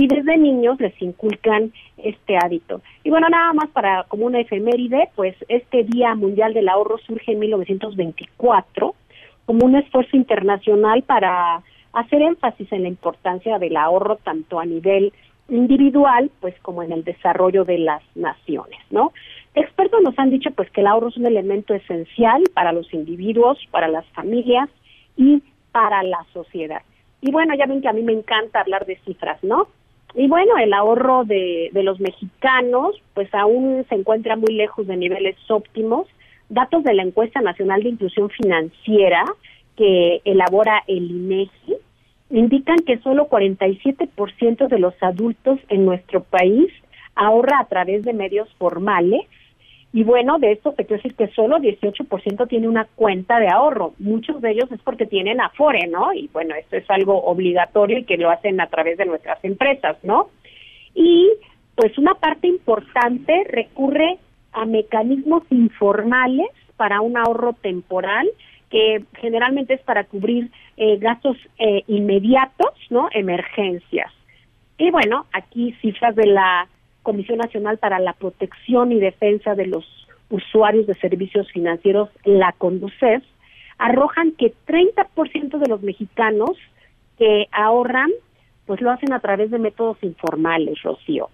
y desde niños les inculcan este hábito. Y bueno, nada más para como una efeméride, pues este Día Mundial del Ahorro surge en 1924 como un esfuerzo internacional para hacer énfasis en la importancia del ahorro tanto a nivel individual, pues como en el desarrollo de las naciones, ¿no? Expertos nos han dicho pues que el ahorro es un elemento esencial para los individuos, para las familias y para la sociedad. Y bueno, ya ven que a mí me encanta hablar de cifras, ¿no? Y bueno, el ahorro de, de los mexicanos pues aún se encuentra muy lejos de niveles óptimos. Datos de la encuesta nacional de inclusión financiera que elabora el INEGI indican que solo 47% de los adultos en nuestro país ahorra a través de medios formales y bueno, de esto te quiero decir que solo 18% tiene una cuenta de ahorro. Muchos de ellos es porque tienen Afore, ¿no? Y bueno, esto es algo obligatorio y que lo hacen a través de nuestras empresas, ¿no? Y pues una parte importante recurre a mecanismos informales para un ahorro temporal que generalmente es para cubrir eh, gastos eh, inmediatos, ¿no? Emergencias. Y bueno, aquí cifras de la Comisión Nacional para la Protección y Defensa de los Usuarios de Servicios Financieros, la CONDUCEF, arrojan que 30% de los mexicanos que ahorran, pues lo hacen a través de métodos informales, Rocío.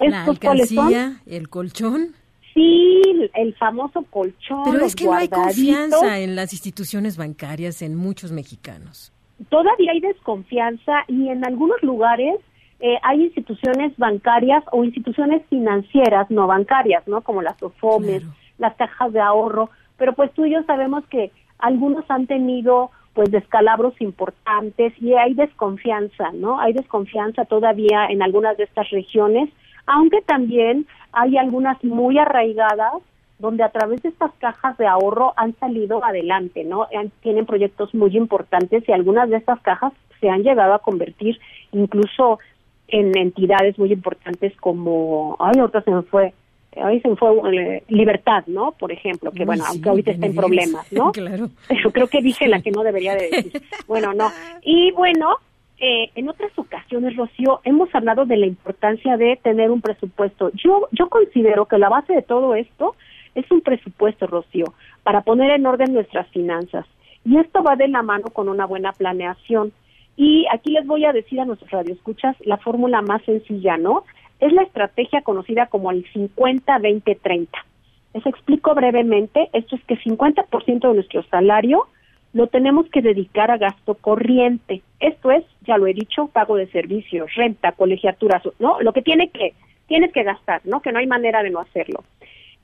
¿La alcancía, el colchón? Sí, el famoso colchón. Pero es que no hay confianza en las instituciones bancarias en muchos mexicanos. Todavía hay desconfianza y en algunos lugares eh, hay instituciones bancarias o instituciones financieras no bancarias, ¿no? Como las OFOMES, las cajas de ahorro, pero pues tú y yo sabemos que algunos han tenido pues descalabros importantes y hay desconfianza, ¿no? Hay desconfianza todavía en algunas de estas regiones, aunque también hay algunas muy arraigadas donde a través de estas cajas de ahorro han salido adelante, ¿no? Tienen proyectos muy importantes y algunas de estas cajas se han llegado a convertir incluso en entidades muy importantes como, ay, ahorita se me fue, ahí se me fue eh, Libertad, ¿no? Por ejemplo, que bueno, aunque ahorita está en problemas, ¿no? claro. Pero creo que dije la que no debería de decir. bueno, no. Y bueno, eh, en otras ocasiones, Rocío, hemos hablado de la importancia de tener un presupuesto. Yo, yo considero que la base de todo esto es un presupuesto, Rocío, para poner en orden nuestras finanzas. Y esto va de la mano con una buena planeación. Y aquí les voy a decir a nuestros radioescuchas la fórmula más sencilla, ¿no? Es la estrategia conocida como el 50-20-30. Les explico brevemente, esto es que 50% de nuestro salario lo tenemos que dedicar a gasto corriente. Esto es, ya lo he dicho, pago de servicios, renta, colegiaturas, ¿no? Lo que tiene que tienes que gastar, ¿no? Que no hay manera de no hacerlo.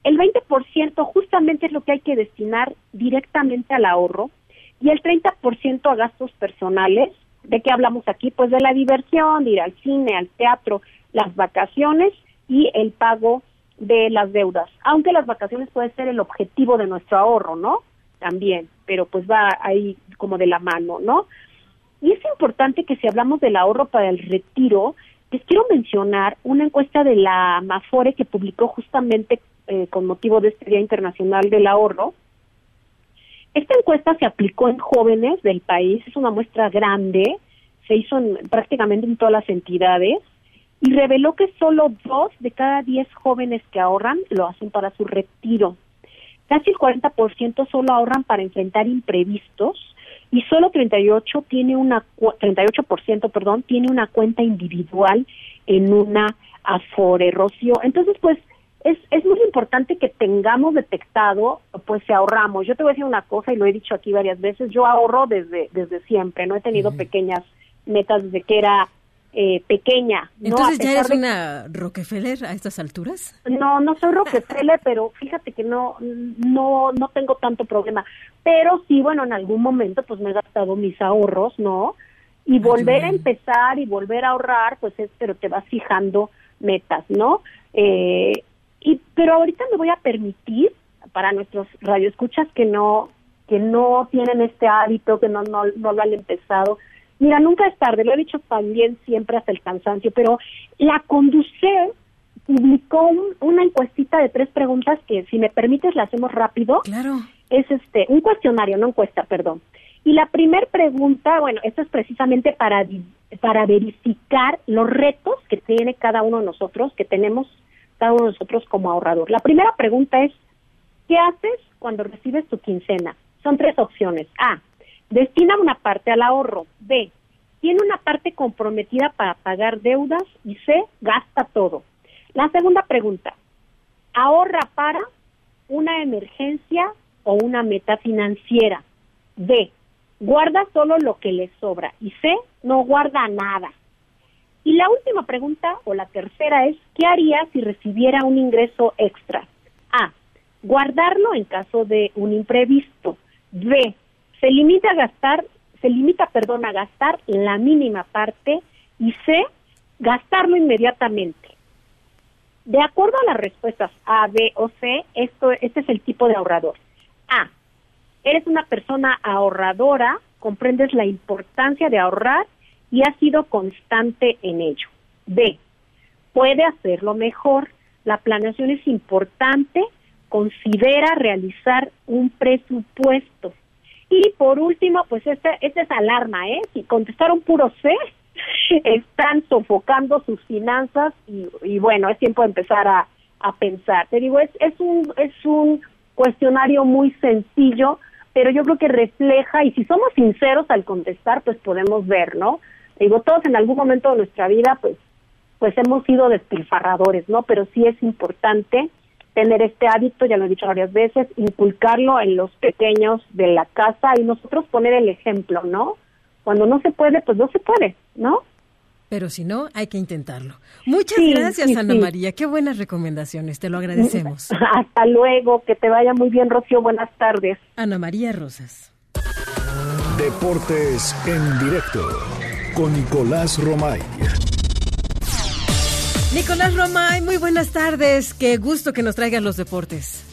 El 20% justamente es lo que hay que destinar directamente al ahorro y el 30% a gastos personales. ¿De qué hablamos aquí? Pues de la diversión, de ir al cine, al teatro, las vacaciones y el pago de las deudas. Aunque las vacaciones puede ser el objetivo de nuestro ahorro, ¿no? también, pero pues va ahí como de la mano, ¿no? Y es importante que si hablamos del ahorro para el retiro, les quiero mencionar una encuesta de la Mafore que publicó justamente eh, con motivo de este Día Internacional del Ahorro. Esta encuesta se aplicó en jóvenes del país, es una muestra grande, se hizo prácticamente en todas las entidades y reveló que solo dos de cada diez jóvenes que ahorran lo hacen para su retiro. Casi el 40% solo ahorran para enfrentar imprevistos y solo 38 tiene una 38%, perdón, tiene una cuenta individual en una Afore. Entonces, pues es, es muy importante que tengamos detectado, pues se ahorramos. Yo te voy a decir una cosa y lo he dicho aquí varias veces, yo ahorro desde desde siempre, no he tenido pequeñas metas desde que era eh, pequeña. Entonces ya eres una Rockefeller a estas alturas. No, no soy Rockefeller, pero fíjate que no, no, no tengo tanto problema. Pero sí, bueno, en algún momento pues me he gastado mis ahorros, ¿no? Y volver a empezar y volver a ahorrar, pues es, pero te vas fijando metas, ¿no? Eh, y pero ahorita me voy a permitir para nuestros radioescuchas que no que no tienen este hábito, que no, no, no lo han empezado, Mira, nunca es tarde, lo he dicho también siempre hasta el cansancio, pero la Conducir publicó una encuestita de tres preguntas que, si me permites, la hacemos rápido. Claro. Es este, un cuestionario, no encuesta, perdón. Y la primera pregunta, bueno, esto es precisamente para, para verificar los retos que tiene cada uno de nosotros, que tenemos nosotros como ahorrador. La primera pregunta es, ¿qué haces cuando recibes tu quincena? Son tres opciones. A, Destina una parte al ahorro. B. Tiene una parte comprometida para pagar deudas. Y C. Gasta todo. La segunda pregunta. Ahorra para una emergencia o una meta financiera. D. Guarda solo lo que le sobra. Y C. No guarda nada. Y la última pregunta, o la tercera, es, ¿qué haría si recibiera un ingreso extra? A. Guardarlo en caso de un imprevisto. B se limita a gastar, se limita, perdón, a gastar la mínima parte y C, gastarlo inmediatamente. De acuerdo a las respuestas A, B o C, esto, este es el tipo de ahorrador. A, eres una persona ahorradora, comprendes la importancia de ahorrar y has sido constante en ello. B, puede hacerlo mejor. La planeación es importante, considera realizar un presupuesto. Y por último, pues esta este es alarma, ¿eh? Si contestaron puro C, están sofocando sus finanzas y, bueno, es tiempo de empezar a, a pensar. Te digo, es, es, un, es un cuestionario muy sencillo, pero yo creo que refleja, y si somos sinceros al contestar, pues podemos ver, ¿no? Digo, todos en algún momento de nuestra vida, pues, pues hemos sido despilfarradores, ¿no? Pero sí es importante tener este hábito, ya lo he dicho varias veces, inculcarlo en los pequeños de la casa y nosotros poner el ejemplo, ¿no? Cuando no se puede, pues no se puede, ¿no? Pero si no, hay que intentarlo. Muchas gracias, Ana María. Qué buenas recomendaciones, te lo agradecemos. Hasta luego, que te vaya muy bien, Rocío. Buenas tardes. Ana María Rosas. Deportes en directo con Nicolás Romay. Nicolás Romay, muy buenas tardes. Qué gusto que nos traigan los deportes.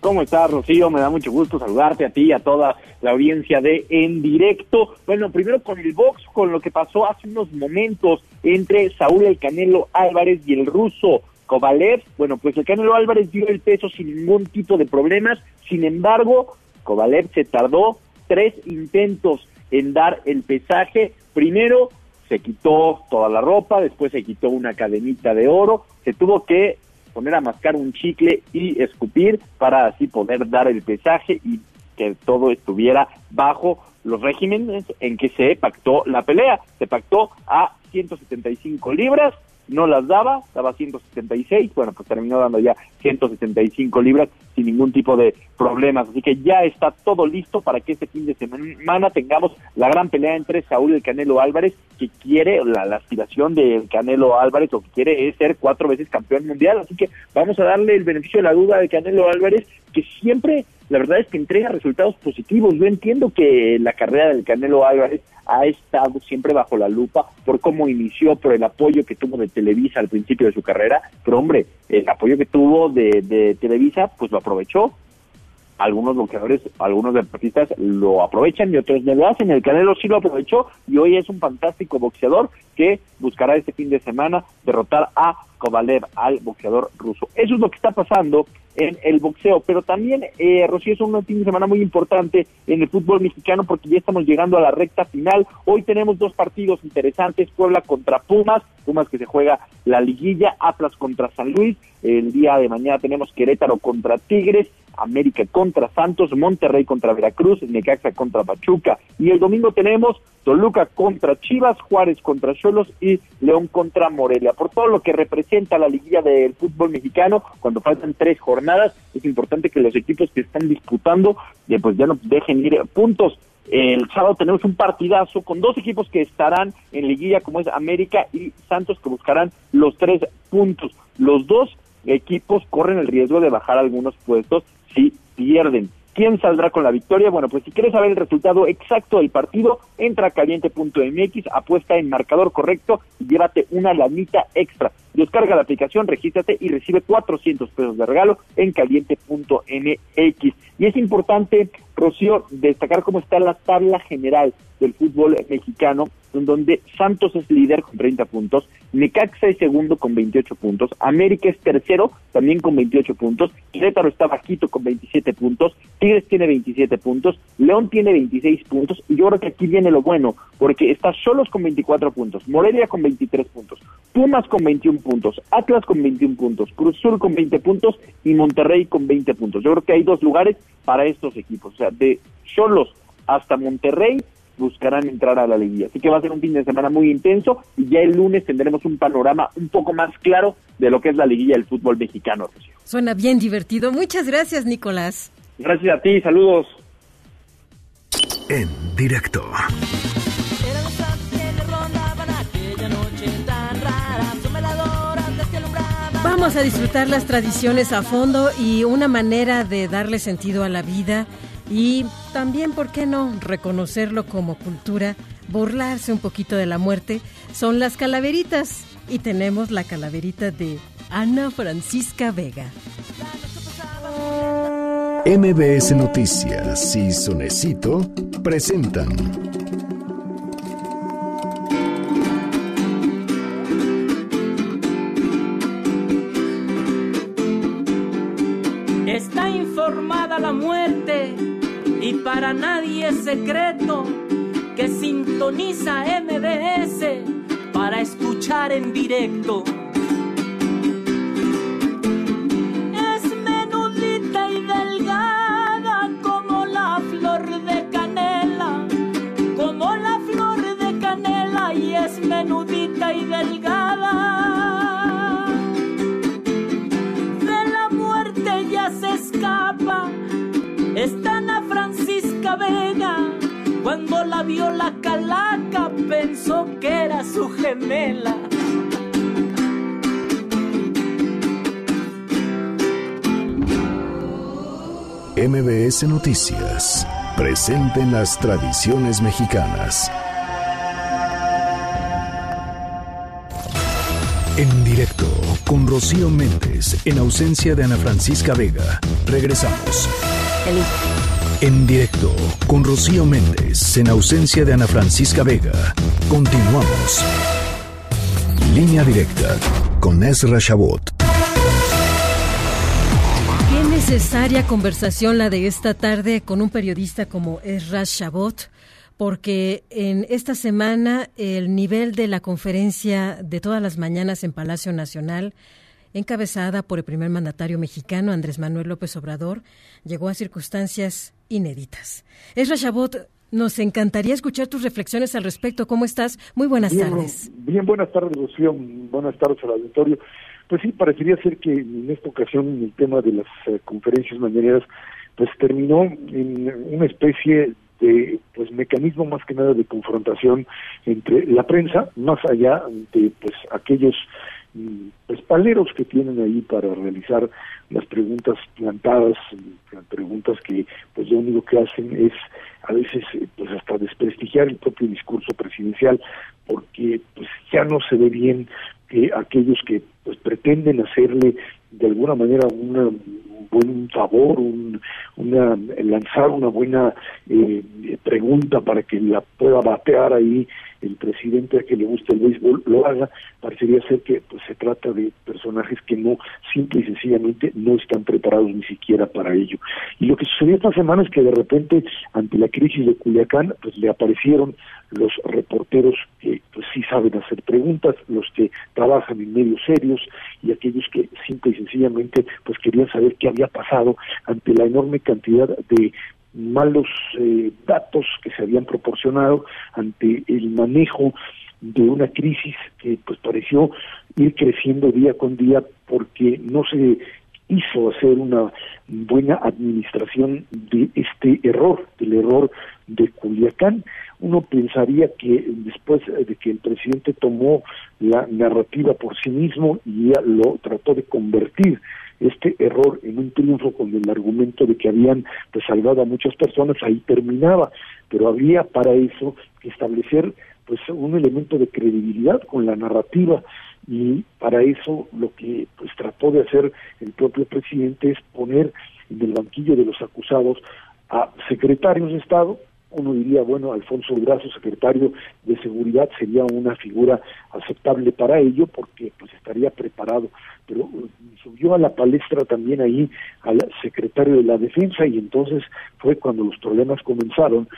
¿Cómo estás, Rocío? Me da mucho gusto saludarte a ti y a toda la audiencia de En Directo. Bueno, primero con el box, con lo que pasó hace unos momentos entre Saúl El Canelo Álvarez y el ruso Kovalev. Bueno, pues el Canelo Álvarez dio el peso sin ningún tipo de problemas. Sin embargo, Kovalev se tardó tres intentos en dar el pesaje. Primero se quitó toda la ropa, después se quitó una cadenita de oro, se tuvo que poner a mascar un chicle y escupir para así poder dar el pesaje y que todo estuviera bajo los regímenes en que se pactó la pelea. Se pactó a 175 libras, no las daba, daba 176, bueno, pues terminó dando ya 175 libras sin ningún tipo de problemas. Así que ya está todo listo para que este fin de semana tengamos la gran pelea entre Saúl y el Canelo Álvarez, que quiere, la, aspiración del Canelo Álvarez, o que quiere es ser cuatro veces campeón mundial. Así que vamos a darle el beneficio de la duda al Canelo Álvarez, que siempre la verdad es que entrega resultados positivos. Yo entiendo que la carrera del Canelo Álvarez ha estado siempre bajo la lupa por cómo inició, por el apoyo que tuvo de Televisa al principio de su carrera, pero hombre, el apoyo que tuvo de, de Televisa, pues lo aprovechó. Algunos boxeadores, algunos deportistas lo aprovechan y otros no lo hacen. El Canelo sí lo aprovechó y hoy es un fantástico boxeador que buscará este fin de semana derrotar a Kovalev, al boxeador ruso. Eso es lo que está pasando en el boxeo, pero también, eh, Rocío, es un fin de semana muy importante en el fútbol mexicano porque ya estamos llegando a la recta final. Hoy tenemos dos partidos interesantes, Puebla contra Pumas, Pumas que se juega la liguilla, Atlas contra San Luis, el día de mañana tenemos Querétaro contra Tigres, América contra Santos, Monterrey contra Veracruz, Necaxa contra Pachuca y el domingo tenemos Toluca contra Chivas, Juárez contra Cholos y León contra Morelia. Por todo lo que representa la liguilla del fútbol mexicano, cuando faltan tres jornadas, es importante que los equipos que están disputando eh, pues ya no dejen ir puntos. El sábado tenemos un partidazo con dos equipos que estarán en liguilla como es América y Santos que buscarán los tres puntos. Los dos equipos corren el riesgo de bajar algunos puestos si pierden. ¿Quién saldrá con la victoria? Bueno, pues si quieres saber el resultado exacto del partido, entra a caliente.mx, apuesta en marcador correcto y llévate una lanita extra. Descarga la aplicación, regístrate y recibe 400 pesos de regalo en caliente.mx. Y es importante, Rocío, destacar cómo está la tabla general del fútbol mexicano, donde Santos es líder con 30 puntos, Necaxa es segundo con 28 puntos, América es tercero también con 28 puntos, Querétaro está bajito con 27 puntos, Tigres tiene 27 puntos, León tiene 26 puntos, y yo creo que aquí viene lo bueno, porque está Solos con 24 puntos, Morelia con 23 puntos, Pumas con 21 puntos, Atlas con 21 puntos, Cruz Sur con 20 puntos y Monterrey con 20 puntos. Yo creo que hay dos lugares para estos equipos, o sea, de Cholos hasta Monterrey buscarán entrar a la liguilla. Así que va a ser un fin de semana muy intenso y ya el lunes tendremos un panorama un poco más claro de lo que es la liguilla del fútbol mexicano. Suena bien divertido. Muchas gracias, Nicolás. Gracias a ti, saludos. En directo. Vamos a disfrutar las tradiciones a fondo y una manera de darle sentido a la vida y también, ¿por qué no reconocerlo como cultura? Burlarse un poquito de la muerte. Son las calaveritas y tenemos la calaverita de Ana Francisca Vega. MBS Noticias y Sonecito presentan Está informada la muerte y para nadie es secreto que sintoniza MBS para escuchar en directo. Es menudita y delgada como la flor de canela, como la flor de canela y es menudita y delgada. De la muerte ya se escapa. Está Ana Francisca Vega. Cuando la vio la calaca pensó que era su gemela. MBS Noticias. Presenten las tradiciones mexicanas. En directo con Rocío Méndez en ausencia de Ana Francisca Vega. Regresamos. En directo con Rocío Méndez en ausencia de Ana Francisca Vega. Continuamos. Línea directa con Ezra Shabot. Qué necesaria conversación la de esta tarde con un periodista como Ezra Shabot porque en esta semana el nivel de la conferencia de todas las mañanas en Palacio Nacional, encabezada por el primer mandatario mexicano Andrés Manuel López Obrador, llegó a circunstancias inéditas. Esra Chabot, nos encantaría escuchar tus reflexiones al respecto. ¿Cómo estás? Muy buenas tardes. Bien, buenas tardes, Rocío. Buenas tardes al auditorio. Pues sí, parecería ser que en esta ocasión el tema de las eh, conferencias mañaneras pues terminó en una especie de pues mecanismo más que nada de confrontación entre la prensa más allá de pues aquellos pues paleros que tienen ahí para realizar las preguntas plantadas preguntas que pues lo único que hacen es a veces eh, pues hasta desprestigiar el propio discurso presidencial porque pues ya no se ve bien que aquellos que pues pretenden hacerle de alguna manera un buen favor, un, una lanzar una buena eh, pregunta para que la pueda batear ahí el presidente a que le guste el béisbol lo haga, parecería ser que pues se trata de personajes que no, simple y sencillamente no están preparados ni siquiera para ello. Y lo que sucedió esta semana es que de repente, ante la crisis de Culiacán, pues le aparecieron los reporteros que pues sí saben hacer preguntas, los que trabajan en medios serios y aquellos que simple y sencillamente pues querían saber qué había pasado ante la enorme cantidad de malos eh, datos que se habían proporcionado ante el manejo de una crisis que pues pareció ir creciendo día con día porque no se hizo hacer una buena administración de este error, del error de Culiacán. Uno pensaría que después de que el presidente tomó la narrativa por sí mismo y ya lo trató de convertir este error en un triunfo con el argumento de que habían pues, salvado a muchas personas, ahí terminaba, pero había para eso que establecer pues un elemento de credibilidad con la narrativa y para eso lo que pues trató de hacer el propio presidente es poner en el banquillo de los acusados a secretarios de Estado, uno diría, bueno, Alfonso Durazo, secretario de Seguridad, sería una figura aceptable para ello porque pues estaría preparado, pero uh, subió a la palestra también ahí al secretario de la Defensa y entonces fue cuando los problemas comenzaron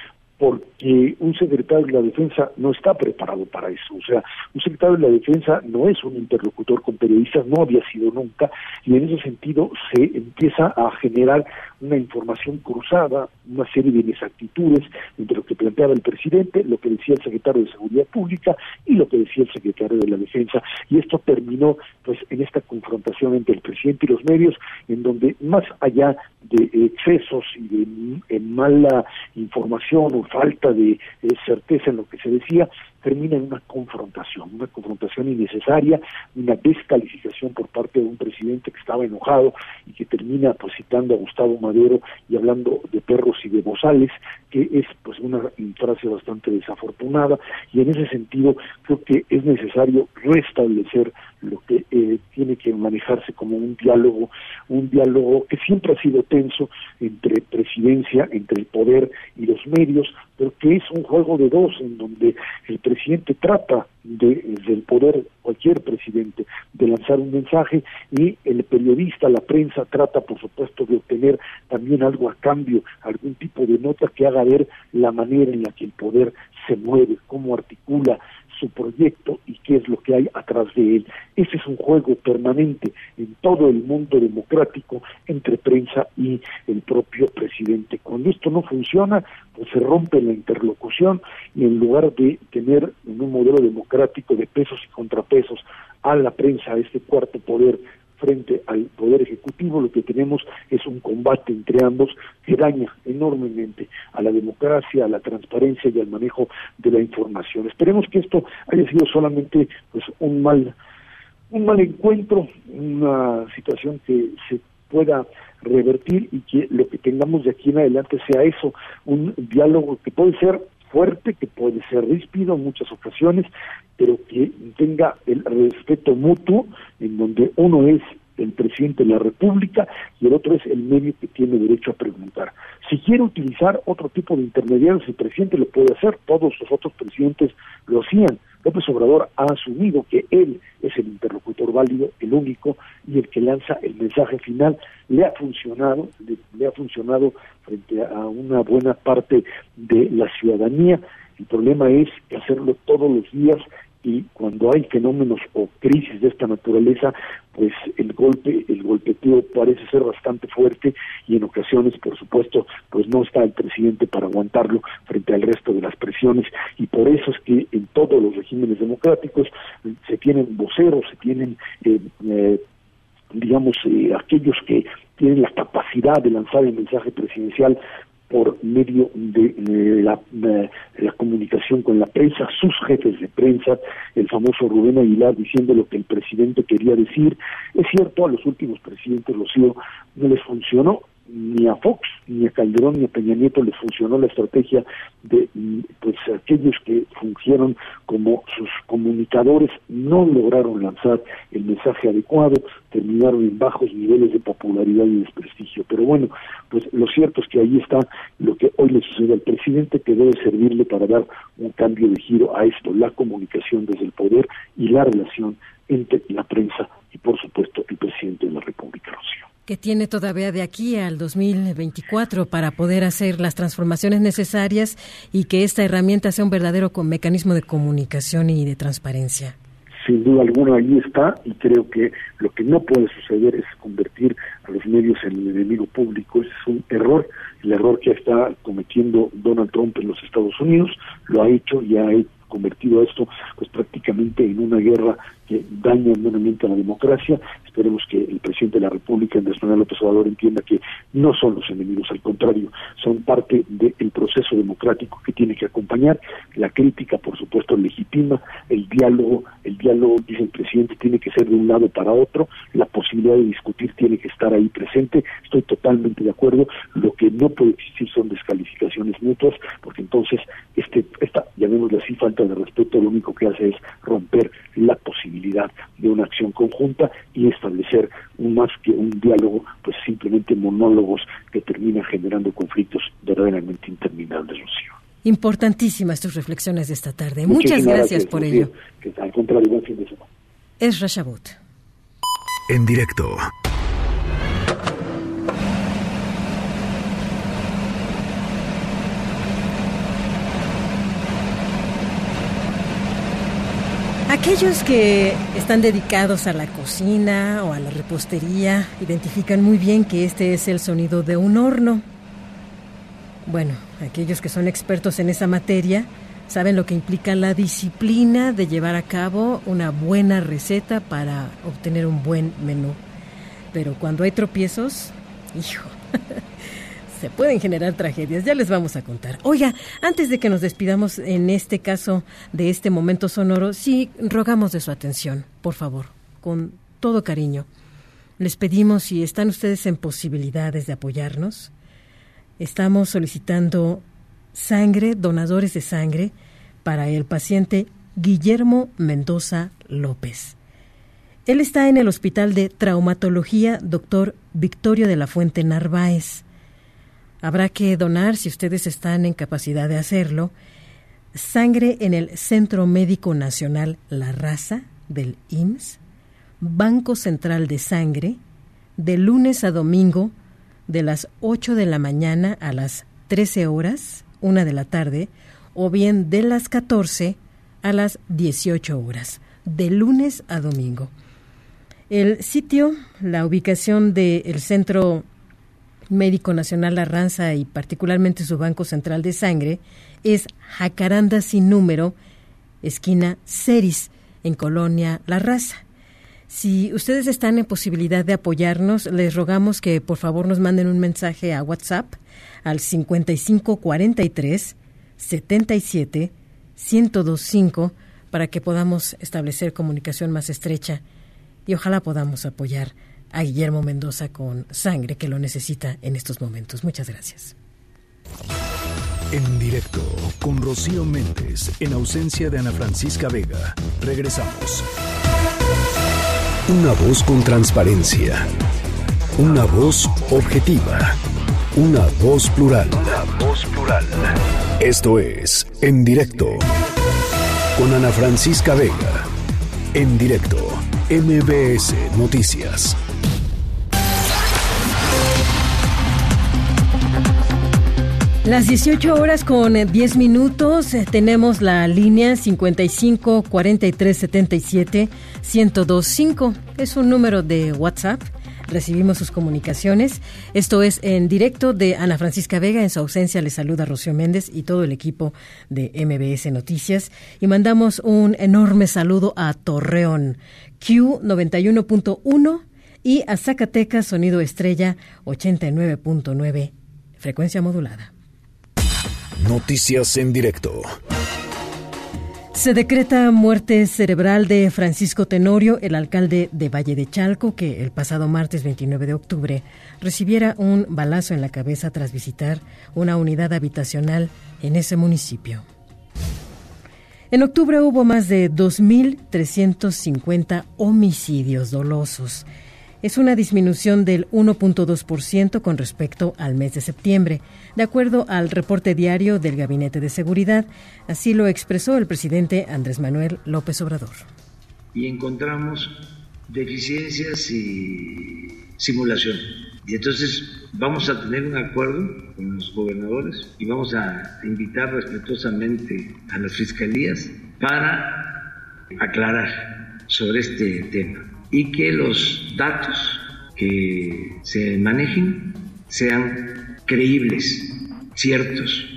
porque un secretario de la defensa no está preparado para eso. O sea, un secretario de la defensa no es un interlocutor con periodistas, no había sido nunca, y en ese sentido se empieza a generar una información cruzada, una serie de inexactitudes entre lo que planteaba el presidente, lo que decía el secretario de Seguridad Pública y lo que decía el secretario de la Defensa. Y esto terminó pues en esta confrontación entre el presidente y los medios, en donde más allá de excesos y de mala información o falta de certeza en lo que se decía, termina en una confrontación, una confrontación innecesaria, una descalificación por parte de un presidente que estaba enojado y que termina pues citando a Gustavo Madero y hablando de perros y de bozales, que es pues una frase bastante desafortunada. Y en ese sentido creo que es necesario restablecer lo que eh, tiene que manejarse como un diálogo, un diálogo que siempre ha sido tenso entre presidencia, entre el poder y los medios, pero que es un juego de dos en donde el presidente trata de, del poder, cualquier presidente, de lanzar un mensaje y el periodista, la prensa trata por supuesto de obtener también algo a cambio, algún tipo de nota que haga ver la manera en la que el poder se mueve, cómo articula su proyecto y qué es lo que hay atrás de él. Ese es un juego permanente en todo el mundo democrático entre prensa y el propio presidente. Cuando esto no funciona, pues se rompe la interlocución y en lugar de tener en un modelo democrático de pesos y contrapesos a la prensa, a este cuarto poder frente al Poder Ejecutivo, lo que tenemos es un combate entre ambos que daña enormemente a la democracia, a la transparencia y al manejo de la información. Esperemos que esto haya sido solamente pues un mal un mal encuentro, una situación que se pueda revertir y que lo que tengamos de aquí en adelante sea eso, un diálogo que puede ser fuerte, que puede ser ríspido en muchas ocasiones, pero que tenga el respeto mutuo, en donde uno es el presidente de la República y el otro es el medio que tiene derecho a preguntar. Si quiere utilizar otro tipo de intermediarios, el presidente lo puede hacer, todos los otros presidentes lo hacían. López Obrador ha asumido que él es el interlocutor válido, el único y el que lanza el mensaje final. Le ha funcionado, le, ha funcionado frente a una buena parte de la ciudadanía. El problema es hacerlo todos los días y cuando hay fenómenos o crisis de esta naturaleza, pues el golpe, el golpeteo parece ser bastante fuerte y en ocasiones, por supuesto, pues no está el presidente para aguantarlo frente al resto de las presiones. Y por eso es que en todos los regímenes democráticos se tienen voceros, se tienen eh, eh, digamos, eh, aquellos que tienen la capacidad de lanzar el mensaje presidencial por medio de, la, comunicación con la prensa, sus jefes de prensa, el famoso Rubén Aguilar diciendo lo que el presidente quería decir. Es cierto, a los últimos presidentes, Rocío, no les funcionó, ni a Fox, ni a Calderón, ni a Peña Nieto les funcionó la estrategia de pues aquellos que fungieron como sus comunicadores no lograron lanzar el mensaje adecuado, terminaron en bajos niveles de popularidad y desprestigio. Pero bueno, pues lo cierto es que ahí está lo que hoy le sucede al presidente que debe servirle para dar un cambio de giro a esto, la comunicación desde el poder y la relación entre la prensa y por supuesto el presidente de la República, Rocío que tiene todavía de aquí al 2024 para poder hacer las transformaciones necesarias y que esta herramienta sea un verdadero mecanismo de comunicación y de transparencia. Sin duda alguna ahí está y creo que lo que no puede suceder es convertir a los medios en el enemigo público. Ese es un error, el error que está cometiendo Donald Trump en los Estados Unidos, lo ha hecho y ha convertido esto pues prácticamente en una guerra que daña enormemente a la democracia. Esperemos que el presidente de la República, Andrés Manuel López Obrador, entienda que no son los enemigos, al contrario, son parte del proceso democrático que tiene que acompañar. La crítica, por supuesto, legitima, el diálogo, el diálogo, dice el presidente, tiene que ser de un lado para otro, la posibilidad de discutir tiene que estar ahí presente. Estoy totalmente de acuerdo. Lo que no puede existir son descalificaciones mutuas, porque entonces este, esta, llamémosle así, falta de respeto, lo único que hace es romper la posibilidad de una acción conjunta y establecer un más que un diálogo, pues simplemente monólogos que terminan generando conflictos verdaderamente interminables, Rocío. Importantísimas tus reflexiones de esta tarde. Muchas gracias, por ello. Que, al contrario, buen fin de semana. Es Rashabut. En directo. Aquellos que están dedicados a la cocina o a la repostería identifican muy bien que este es el sonido de un horno. Bueno, aquellos que son expertos en esa materia saben lo que implica la disciplina de llevar a cabo una buena receta para obtener un buen menú. Pero cuando hay tropiezos, hijo, se pueden generar tragedias, ya les vamos a contar. Oiga, antes de que nos despidamos en este caso de este momento sonoro, sí rogamos de su atención, por favor, con todo cariño. Les pedimos si están ustedes en posibilidades de apoyarnos. Estamos solicitando sangre, donadores de sangre, para el paciente Guillermo Mendoza López. Él está en el Hospital de Traumatología Doctor Victorio de la Fuente Narváez. Habrá que donar, si ustedes están en capacidad de hacerlo, sangre en el Centro Médico Nacional La Raza del IMSS, Banco Central de Sangre, de lunes a domingo, de las 8 de la mañana a las 13 horas, una de la tarde, o bien de las 14 a las 18 horas, de lunes a domingo. El sitio, la ubicación del Centro Médico Nacional Arranza y particularmente su Banco Central de Sangre es Jacaranda sin número, esquina Ceris, en Colonia La Raza. Si ustedes están en posibilidad de apoyarnos, les rogamos que por favor nos manden un mensaje a WhatsApp al 5543 77 1025 para que podamos establecer comunicación más estrecha y ojalá podamos apoyar a Guillermo Mendoza con sangre que lo necesita en estos momentos. Muchas gracias. En directo con Rocío Méndez, en ausencia de Ana Francisca Vega. Regresamos. Una voz con transparencia. Una voz objetiva. Una voz plural. Una voz plural. Esto es En directo con Ana Francisca Vega. En directo MBS Noticias. Las 18 horas con 10 minutos eh, tenemos la línea 55 43 77 1025. Es un número de WhatsApp. Recibimos sus comunicaciones. Esto es en directo de Ana Francisca Vega. En su ausencia le saluda Rocío Méndez y todo el equipo de MBS Noticias. Y mandamos un enorme saludo a Torreón, Q91.1 y a Zacatecas, Sonido Estrella 89.9, frecuencia modulada. Noticias en directo. Se decreta muerte cerebral de Francisco Tenorio, el alcalde de Valle de Chalco, que el pasado martes 29 de octubre recibiera un balazo en la cabeza tras visitar una unidad habitacional en ese municipio. En octubre hubo más de 2.350 homicidios dolosos es una disminución del 1.2% con respecto al mes de septiembre, de acuerdo al reporte diario del Gabinete de Seguridad. Así lo expresó el presidente Andrés Manuel López Obrador. Y encontramos deficiencias y simulación. Y entonces vamos a tener un acuerdo con los gobernadores y vamos a invitar respetuosamente a las fiscalías para aclarar sobre este tema y que los datos que se manejen sean creíbles, ciertos.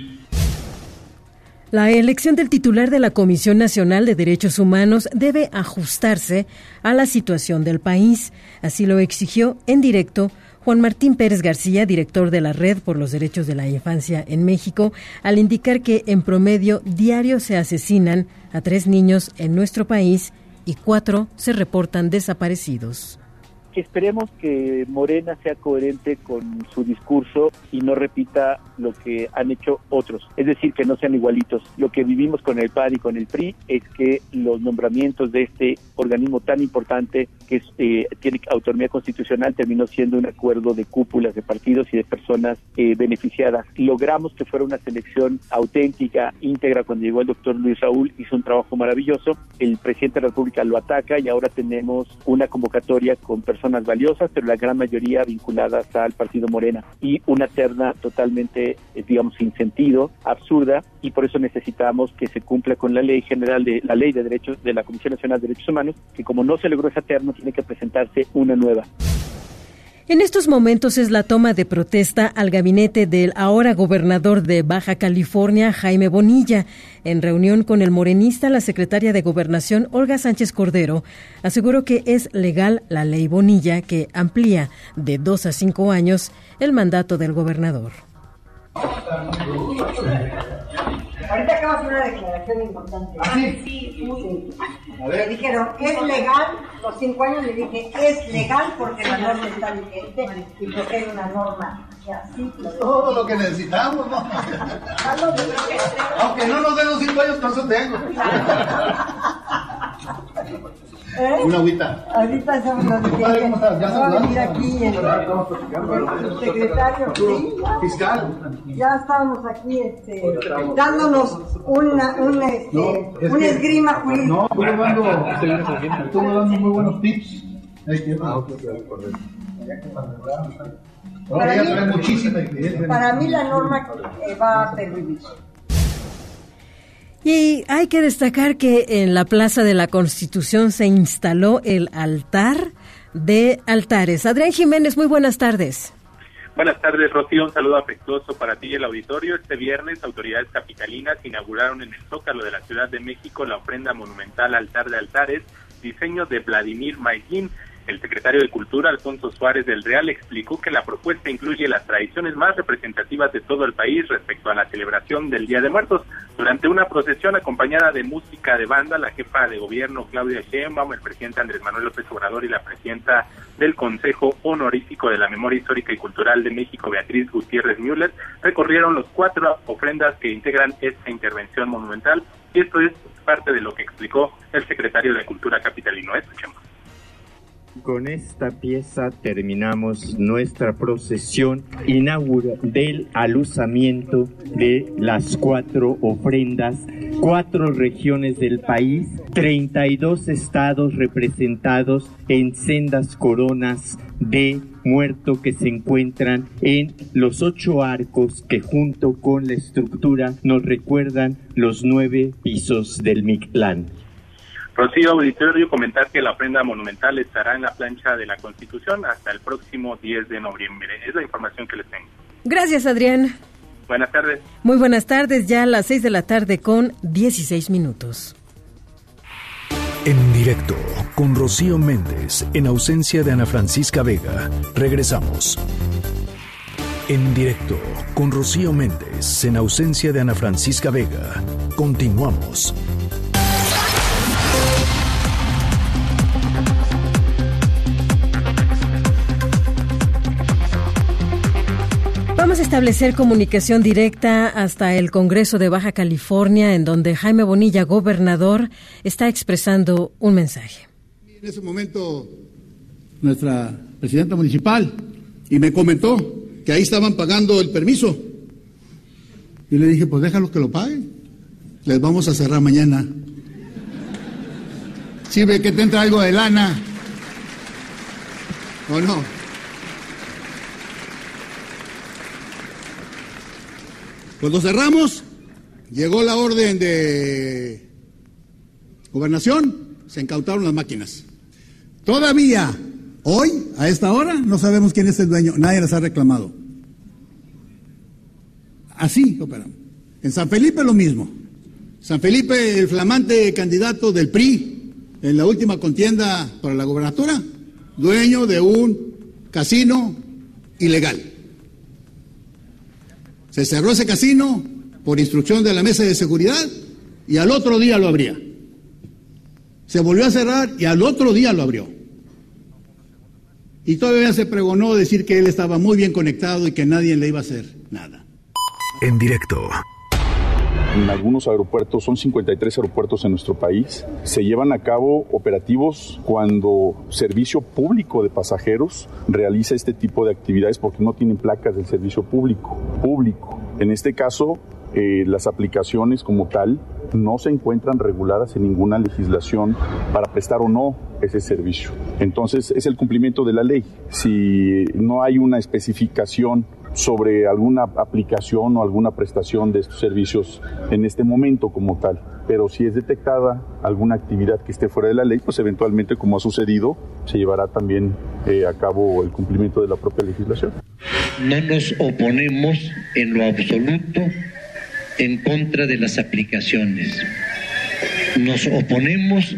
La elección del titular de la Comisión Nacional de Derechos Humanos debe ajustarse a la situación del país. Así lo exigió en directo Juan Martín Pérez García, director de la Red por los Derechos de la Infancia en México, al indicar que en promedio diario se asesinan a tres niños en nuestro país y cuatro se reportan desaparecidos esperemos que Morena sea coherente con su discurso y no repita lo que han hecho otros, es decir, que no sean igualitos. Lo que vivimos con el PAD y con el PRI es que los nombramientos de este organismo tan importante que eh, tiene autonomía constitucional terminó siendo un acuerdo de cúpulas de partidos y de personas eh, beneficiadas. Logramos que fuera una selección auténtica, íntegra. Cuando llegó el doctor Luis Raúl hizo un trabajo maravilloso. El presidente de la República lo ataca y ahora tenemos una convocatoria con personas valiosas, pero la gran mayoría vinculadas al partido Morena y una terna totalmente, eh, digamos, sin sentido, absurda y por eso necesitamos que se cumpla con la ley general de la ley de derechos de la Comisión Nacional de Derechos Humanos, que como no se logró esa terna, tiene que presentarse una nueva. En estos momentos es la toma de protesta al gabinete del ahora gobernador de Baja California, Jaime Bonilla. En reunión con el morenista, la secretaria de Gobernación, Olga Sánchez Cordero, aseguró que es legal la ley Bonilla que amplía de dos a cinco años el mandato del gobernador. Ahorita acabas de una declaración importante. ¿Ah, sí? Sí. Le dijeron, ¿es legal? Los cinco años le dije, es legal porque la norma está vigente y porque hay una norma. Así, Todo lo que necesitamos, ¿no? Aunque no nos den los cinco años, por eso tengo. ¿Eh? Una agüita. Ahorita estamos los ¿cómo estás? ¿Ya a venir aquí el, el secretario fiscal. Ya estábamos aquí este, dándonos una, una, este, no, es una esgrima jurídica. No, estuve dando, estuve dando muy buenos tips. Ah, ok, correcto. Para mí, para mí la norma va a permitir. Y hay que destacar que en la Plaza de la Constitución se instaló el altar de altares. Adrián Jiménez, muy buenas tardes. Buenas tardes, Rocío. Un saludo afectuoso para ti y el auditorio. Este viernes, autoridades capitalinas inauguraron en el Zócalo de la Ciudad de México la ofrenda monumental Altar de Altares, diseño de Vladimir Maigin, el secretario de Cultura, Alfonso Suárez del Real, explicó que la propuesta incluye las tradiciones más representativas de todo el país respecto a la celebración del Día de Muertos. Durante una procesión acompañada de música de banda, la jefa de gobierno Claudia Sheinbaum, el presidente Andrés Manuel López Obrador y la presidenta del Consejo Honorífico de la Memoria Histórica y Cultural de México, Beatriz Gutiérrez Müller, recorrieron los cuatro ofrendas que integran esta intervención monumental y esto es parte de lo que explicó el secretario de Cultura capitalino. Escuchemos Con esta pieza terminamos nuestra procesión inaugural del aluzamiento de las cuatro ofrendas, cuatro regiones del país, 32 estados representados en sendas coronas de muerto que se encuentran en los ocho arcos que junto con la estructura nos recuerdan los nueve pisos del Mictlán. Rocío Auditorio, comentar que la ofrenda monumental estará en la plancha de la Constitución hasta el próximo 10 de noviembre. Es la información que les tengo. Gracias, Adrián. Buenas tardes. Muy buenas tardes, ya a las 6 de la tarde con 16 minutos. En directo con Rocío Méndez, en ausencia de Ana Francisca Vega. Regresamos. En directo con Rocío Méndez, en ausencia de Ana Francisca Vega. Continuamos. Establecer comunicación directa hasta el Congreso de Baja California, en donde Jaime Bonilla, gobernador, está expresando un mensaje. En ese momento, nuestra presidenta municipal, y me comentó que ahí estaban pagando el permiso. Y le dije, pues déjalo que lo paguen. Les vamos a cerrar mañana. Si ve que te entra algo de lana. ¿O no? Cuando cerramos, llegó la orden de gobernación, se incautaron las máquinas. Todavía, hoy, a esta hora, no sabemos quién es el dueño, nadie las ha reclamado. Así operamos. En San Felipe lo mismo. San Felipe, el flamante candidato del PRI en la última contienda para la gobernatura, dueño de un casino ilegal. Se cerró ese casino por instrucción de la mesa de seguridad y al otro día lo abría. Se volvió a cerrar y al otro día lo abrió. Y todavía se pregonó decir que él estaba muy bien conectado y que nadie le iba a hacer nada. En directo en algunos aeropuertos, son 53 aeropuertos en nuestro país, se llevan a cabo operativos cuando servicio público de pasajeros realiza este tipo de actividades porque no tienen placas del servicio público. Público. En este caso, eh, las aplicaciones como tal no se encuentran reguladas en ninguna legislación para prestar o no ese servicio. Entonces es el cumplimiento de la ley. Si no hay una especificación sobre alguna aplicación o alguna prestación de estos servicios en este momento como tal. Pero si es detectada alguna actividad que esté fuera de la ley, pues eventualmente, como ha sucedido, se llevará también eh, a cabo el cumplimiento de la propia legislación. No nos oponemos en lo absoluto en contra de las aplicaciones. Nos oponemos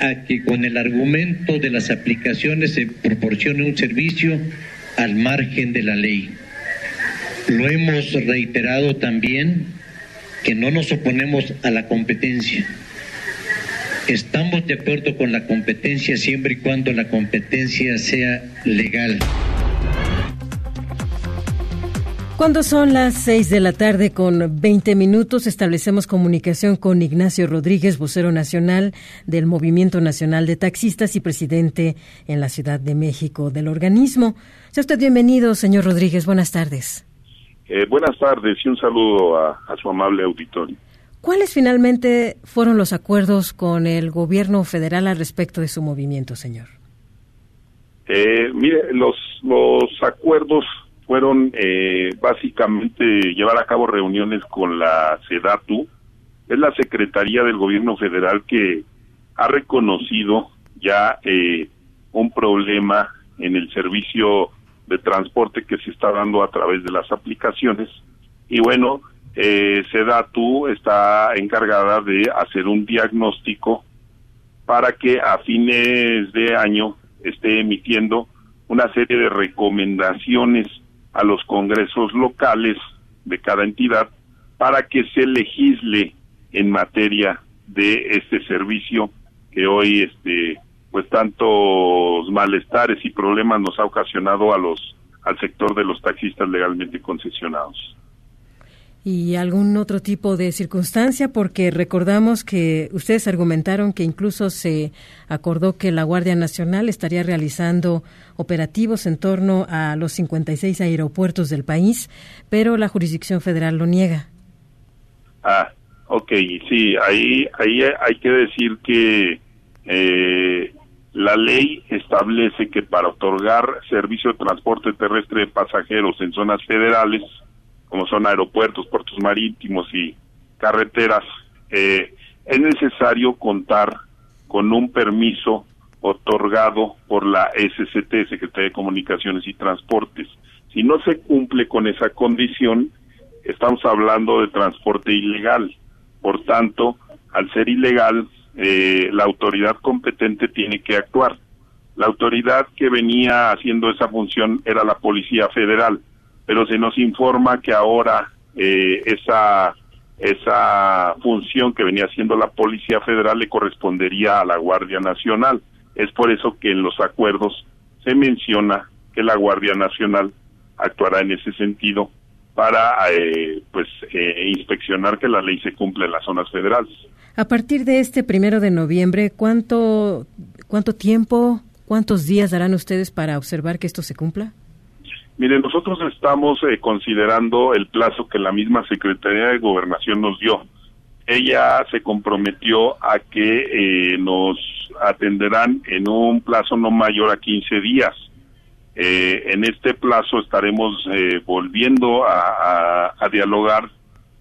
a que con el argumento de las aplicaciones se proporcione un servicio al margen de la ley. Lo hemos reiterado también que no nos oponemos a la competencia. Estamos de acuerdo con la competencia siempre y cuando la competencia sea legal. Cuando son las 6 de la tarde con 20 minutos, establecemos comunicación con Ignacio Rodríguez, vocero nacional del Movimiento Nacional de Taxistas y presidente en la Ciudad de México del organismo. Sea usted bienvenido, señor Rodríguez. Buenas tardes. Eh, buenas tardes y un saludo a, su amable auditorio. ¿Cuáles finalmente fueron los acuerdos con el gobierno federal al respecto de su movimiento, señor? Eh, mire, los, los acuerdos fueron eh, básicamente llevar a cabo reuniones con la SEDATU, es la Secretaría del Gobierno Federal que ha reconocido ya un problema en el servicio de transporte que se está dando a través de las aplicaciones. Y bueno, eh, SEDATU está encargada de hacer un diagnóstico para que a fines de año esté emitiendo una serie de recomendaciones a los congresos locales de cada entidad para que se legisle en materia de este servicio que hoy este pues tantos malestares y problemas nos ha ocasionado a los al sector de los taxistas legalmente concesionados. y algún otro tipo de circunstancia, porque recordamos que ustedes argumentaron que incluso se acordó que la Guardia Nacional estaría realizando operativos en torno a los 56 aeropuertos del país, pero la jurisdicción federal lo niega. Ah, ok, sí, ahí, ahí hay que decir que eh, la ley establece que para otorgar servicio de transporte terrestre de pasajeros en zonas federales, como son aeropuertos, puertos marítimos y carreteras, eh, es necesario contar con un permiso otorgado por la SCT, Secretaría de Comunicaciones y Transportes. Si no se cumple con esa condición, estamos hablando de transporte ilegal. Por tanto, al ser ilegal, eh, la autoridad competente tiene que actuar. La autoridad que venía haciendo esa función era la Policía Federal pero se nos informa que ahora eh, esa esa función que venía haciendo la Policía Federal le correspondería a la Guardia Nacional. Es por eso que en los acuerdos se menciona que la Guardia Nacional actuará en ese sentido para eh, pues eh, inspeccionar que la ley se cumple en las zonas federales. A partir de este primero de noviembre, ¿cuánto cuánto tiempo, cuántos días darán ustedes para observar que esto se cumpla? Mire, nosotros estamos eh, considerando el plazo que la misma Secretaría de Gobernación nos dio. Ella se comprometió a que eh, nos atenderán en un plazo no mayor a 15 días. Eh, en este plazo estaremos volviendo a, dialogar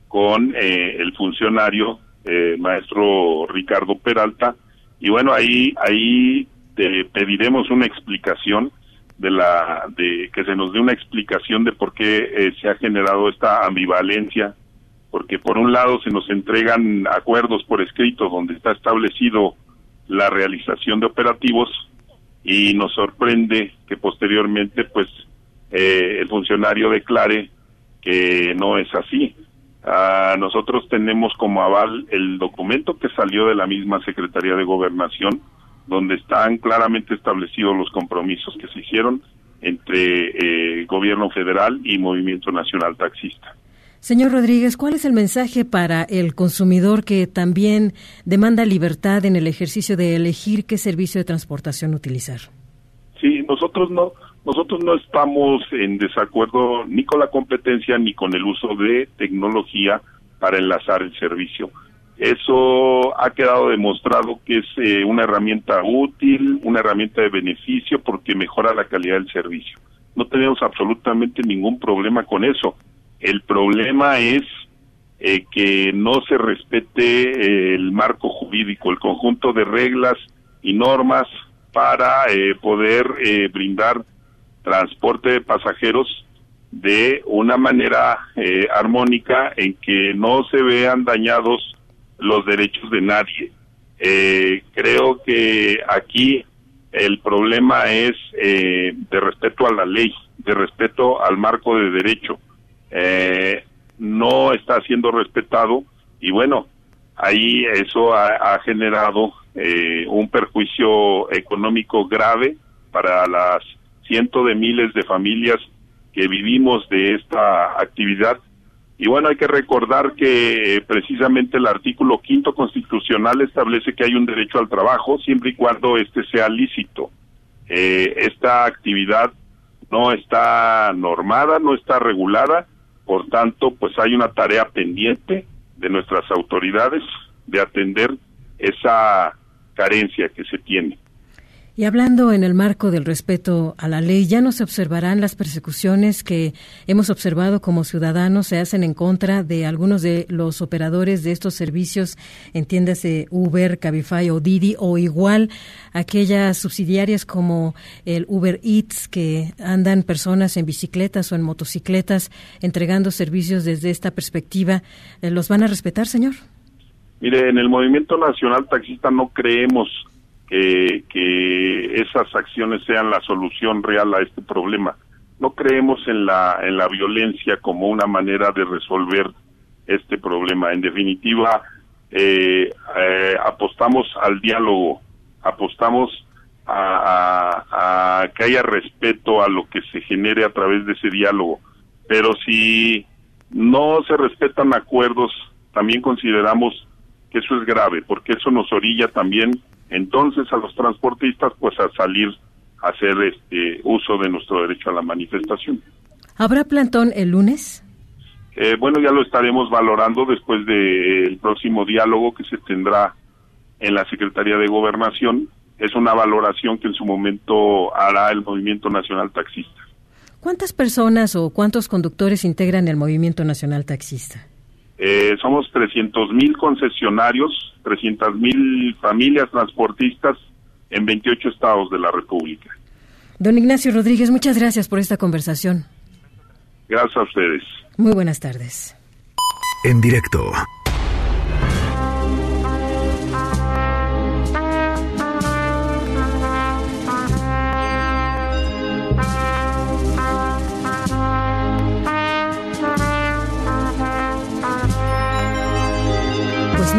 con el funcionario maestro Ricardo Peralta. Y bueno ahí ahí pediremos una explicación de la de que se nos dé una explicación de por qué eh, se ha generado esta ambivalencia. Porque por un lado se nos entregan acuerdos por escrito donde está establecido la realización de operativos y nos sorprende que posteriormente pues eh, el funcionario declare que no es así. Ah, nosotros tenemos como aval el documento que salió de la misma Secretaría de Gobernación donde están claramente establecidos los compromisos que se hicieron entre eh, gobierno federal y movimiento nacional taxista. Señor Rodríguez, ¿cuál es el mensaje para el consumidor que también demanda libertad en el ejercicio de elegir qué servicio de transportación utilizar? Sí, nosotros no, nosotros no estamos en desacuerdo ni con la competencia ni con el uso de tecnología para enlazar el servicio. Eso ha quedado demostrado que es eh, una herramienta útil, una herramienta de beneficio porque mejora la calidad del servicio. No tenemos absolutamente ningún problema con eso. El problema es eh, que no se respete eh, el marco jurídico, el conjunto de reglas y normas para poder brindar transporte de pasajeros de una manera armónica en que no se vean dañados los derechos de nadie. Eh, creo que aquí el problema es eh, de respeto a la ley, de respeto al marco de derecho. Eh, no está siendo respetado y bueno, ahí eso ha, generado un perjuicio económico grave para las cientos de miles de familias que vivimos de esta actividad y bueno, hay que recordar que eh, precisamente el artículo quinto constitucional establece que hay un derecho al trabajo siempre y cuando este sea lícito. Eh, esta actividad no está normada, no está regulada, por tanto, pues hay una tarea pendiente de nuestras autoridades de atender esa carencia que se tiene. Y hablando en el marco del respeto a la ley, ya no se observarán las persecuciones que hemos observado como ciudadanos se hacen en contra de algunos de los operadores de estos servicios, entiéndase Uber, Cabify o Didi, o igual aquellas subsidiarias como el Uber Eats, que andan personas en bicicletas o en motocicletas entregando servicios desde esta perspectiva. Eh, ¿Los van a respetar, señor? Mire, en el Movimiento Nacional Taxista no creemos que esas acciones sean la solución real a este problema. No creemos en la, en la violencia como una manera de resolver este problema. En definitiva, eh, eh, apostamos al diálogo, apostamos a, que haya respeto a lo que se genere a través de ese diálogo. Pero si no se respetan acuerdos, también consideramos que eso es grave, porque eso nos orilla también entonces a los transportistas pues a salir a hacer este uso de nuestro derecho a la manifestación. ¿Habrá plantón el lunes? Eh, bueno, ya lo estaremos valorando después del próximo diálogo que se tendrá en la Secretaría de Gobernación. Es una valoración que en su momento hará el Movimiento Nacional Taxista. ¿Cuántas personas o cuántos conductores integran el Movimiento Nacional Taxista? Eh, somos 300 mil concesionarios, 300 mil familias transportistas en 28 estados de la República. Don Ignacio Rodríguez, muchas gracias por esta conversación. Gracias a ustedes. Muy buenas tardes. En directo.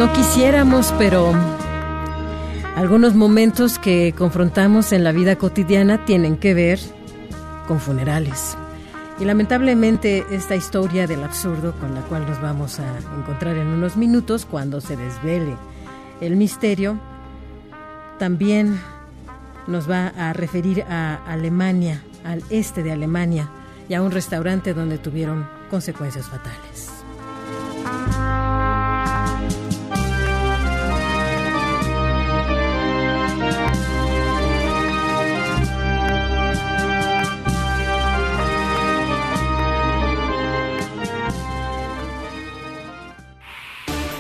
No quisiéramos, pero algunos momentos que confrontamos en la vida cotidiana tienen que ver con funerales. Y lamentablemente esta historia del absurdo con la cual nos vamos a encontrar en unos minutos cuando se desvele el misterio, también nos va a referir a Alemania, al este de Alemania, y a un restaurante donde tuvieron consecuencias fatales.